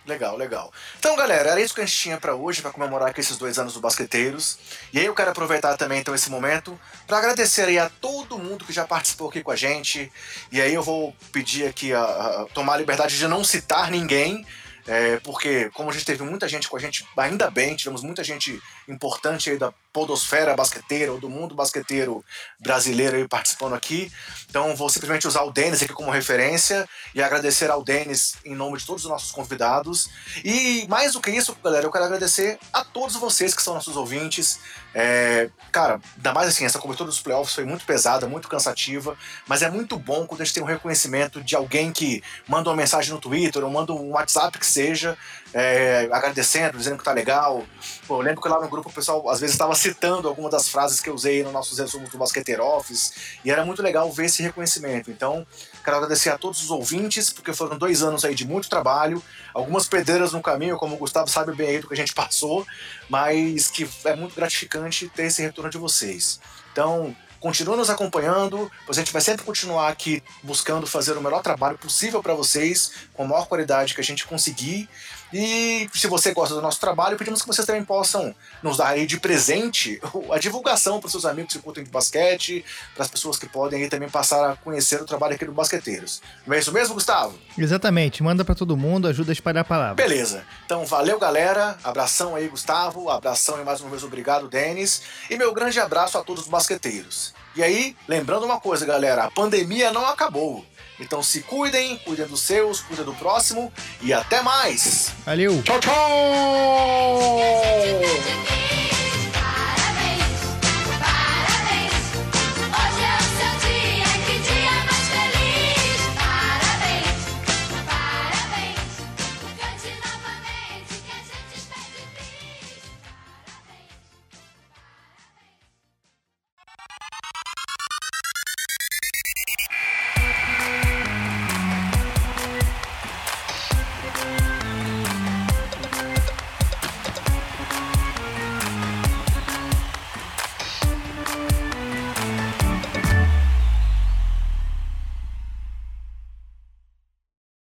Legal, legal. Então, galera, era isso que a gente tinha para hoje, para comemorar aqui esses dois anos do Basqueteiros. E aí eu quero aproveitar também, então, esse momento para agradecer aí a todo mundo que já participou aqui com a gente. E aí eu vou pedir aqui a, a tomar a liberdade de não citar ninguém, é, porque como a gente teve muita gente com a gente, ainda bem, tivemos muita gente importante aí da podosfera basqueteira ou do mundo basqueteiro brasileiro aí participando aqui. Então vou simplesmente usar o Denis aqui como referência e agradecer ao Denis em nome de todos os nossos convidados. E mais do que isso, galera, eu quero agradecer a todos vocês que são nossos ouvintes. É, cara, ainda mais assim, essa cobertura dos playoffs foi muito pesada, muito cansativa, mas é muito bom quando a gente tem um reconhecimento de alguém que manda uma mensagem no Twitter ou manda um WhatsApp que seja, é, agradecendo, dizendo que tá legal. Pô, eu lembro que lá no grupo o pessoal às vezes estava citando algumas das frases que eu usei nos nossos resumos do Basqueteiro Office, e era muito legal ver esse reconhecimento. Então, quero agradecer a todos os ouvintes, porque foram dois anos aí de muito trabalho, algumas pedreiras no caminho, como o Gustavo sabe bem aí do que a gente (laughs) passou, mas que é muito gratificante ter esse retorno de vocês. Então, Continue nos acompanhando, pois a gente vai sempre continuar aqui buscando fazer o melhor trabalho possível para vocês, com a maior qualidade que a gente conseguir. E se você gosta do nosso trabalho, pedimos que vocês também possam nos dar aí de presente a divulgação para seus amigos que curtem de basquete, para as pessoas que podem aí também passar a conhecer o trabalho aqui do Basqueteiros. Não é isso mesmo, Gustavo? Exatamente. Manda para todo mundo, ajuda a espalhar a palavra. Beleza. Então, valeu, galera. Abração aí, Gustavo. Abração e mais uma vez obrigado, Denis. E meu grande abraço a todos os basqueteiros. E aí, lembrando uma coisa, galera, a pandemia não acabou. Então se cuidem, cuidem dos seus, cuidem do próximo e até mais. Valeu. Tchau, tchau.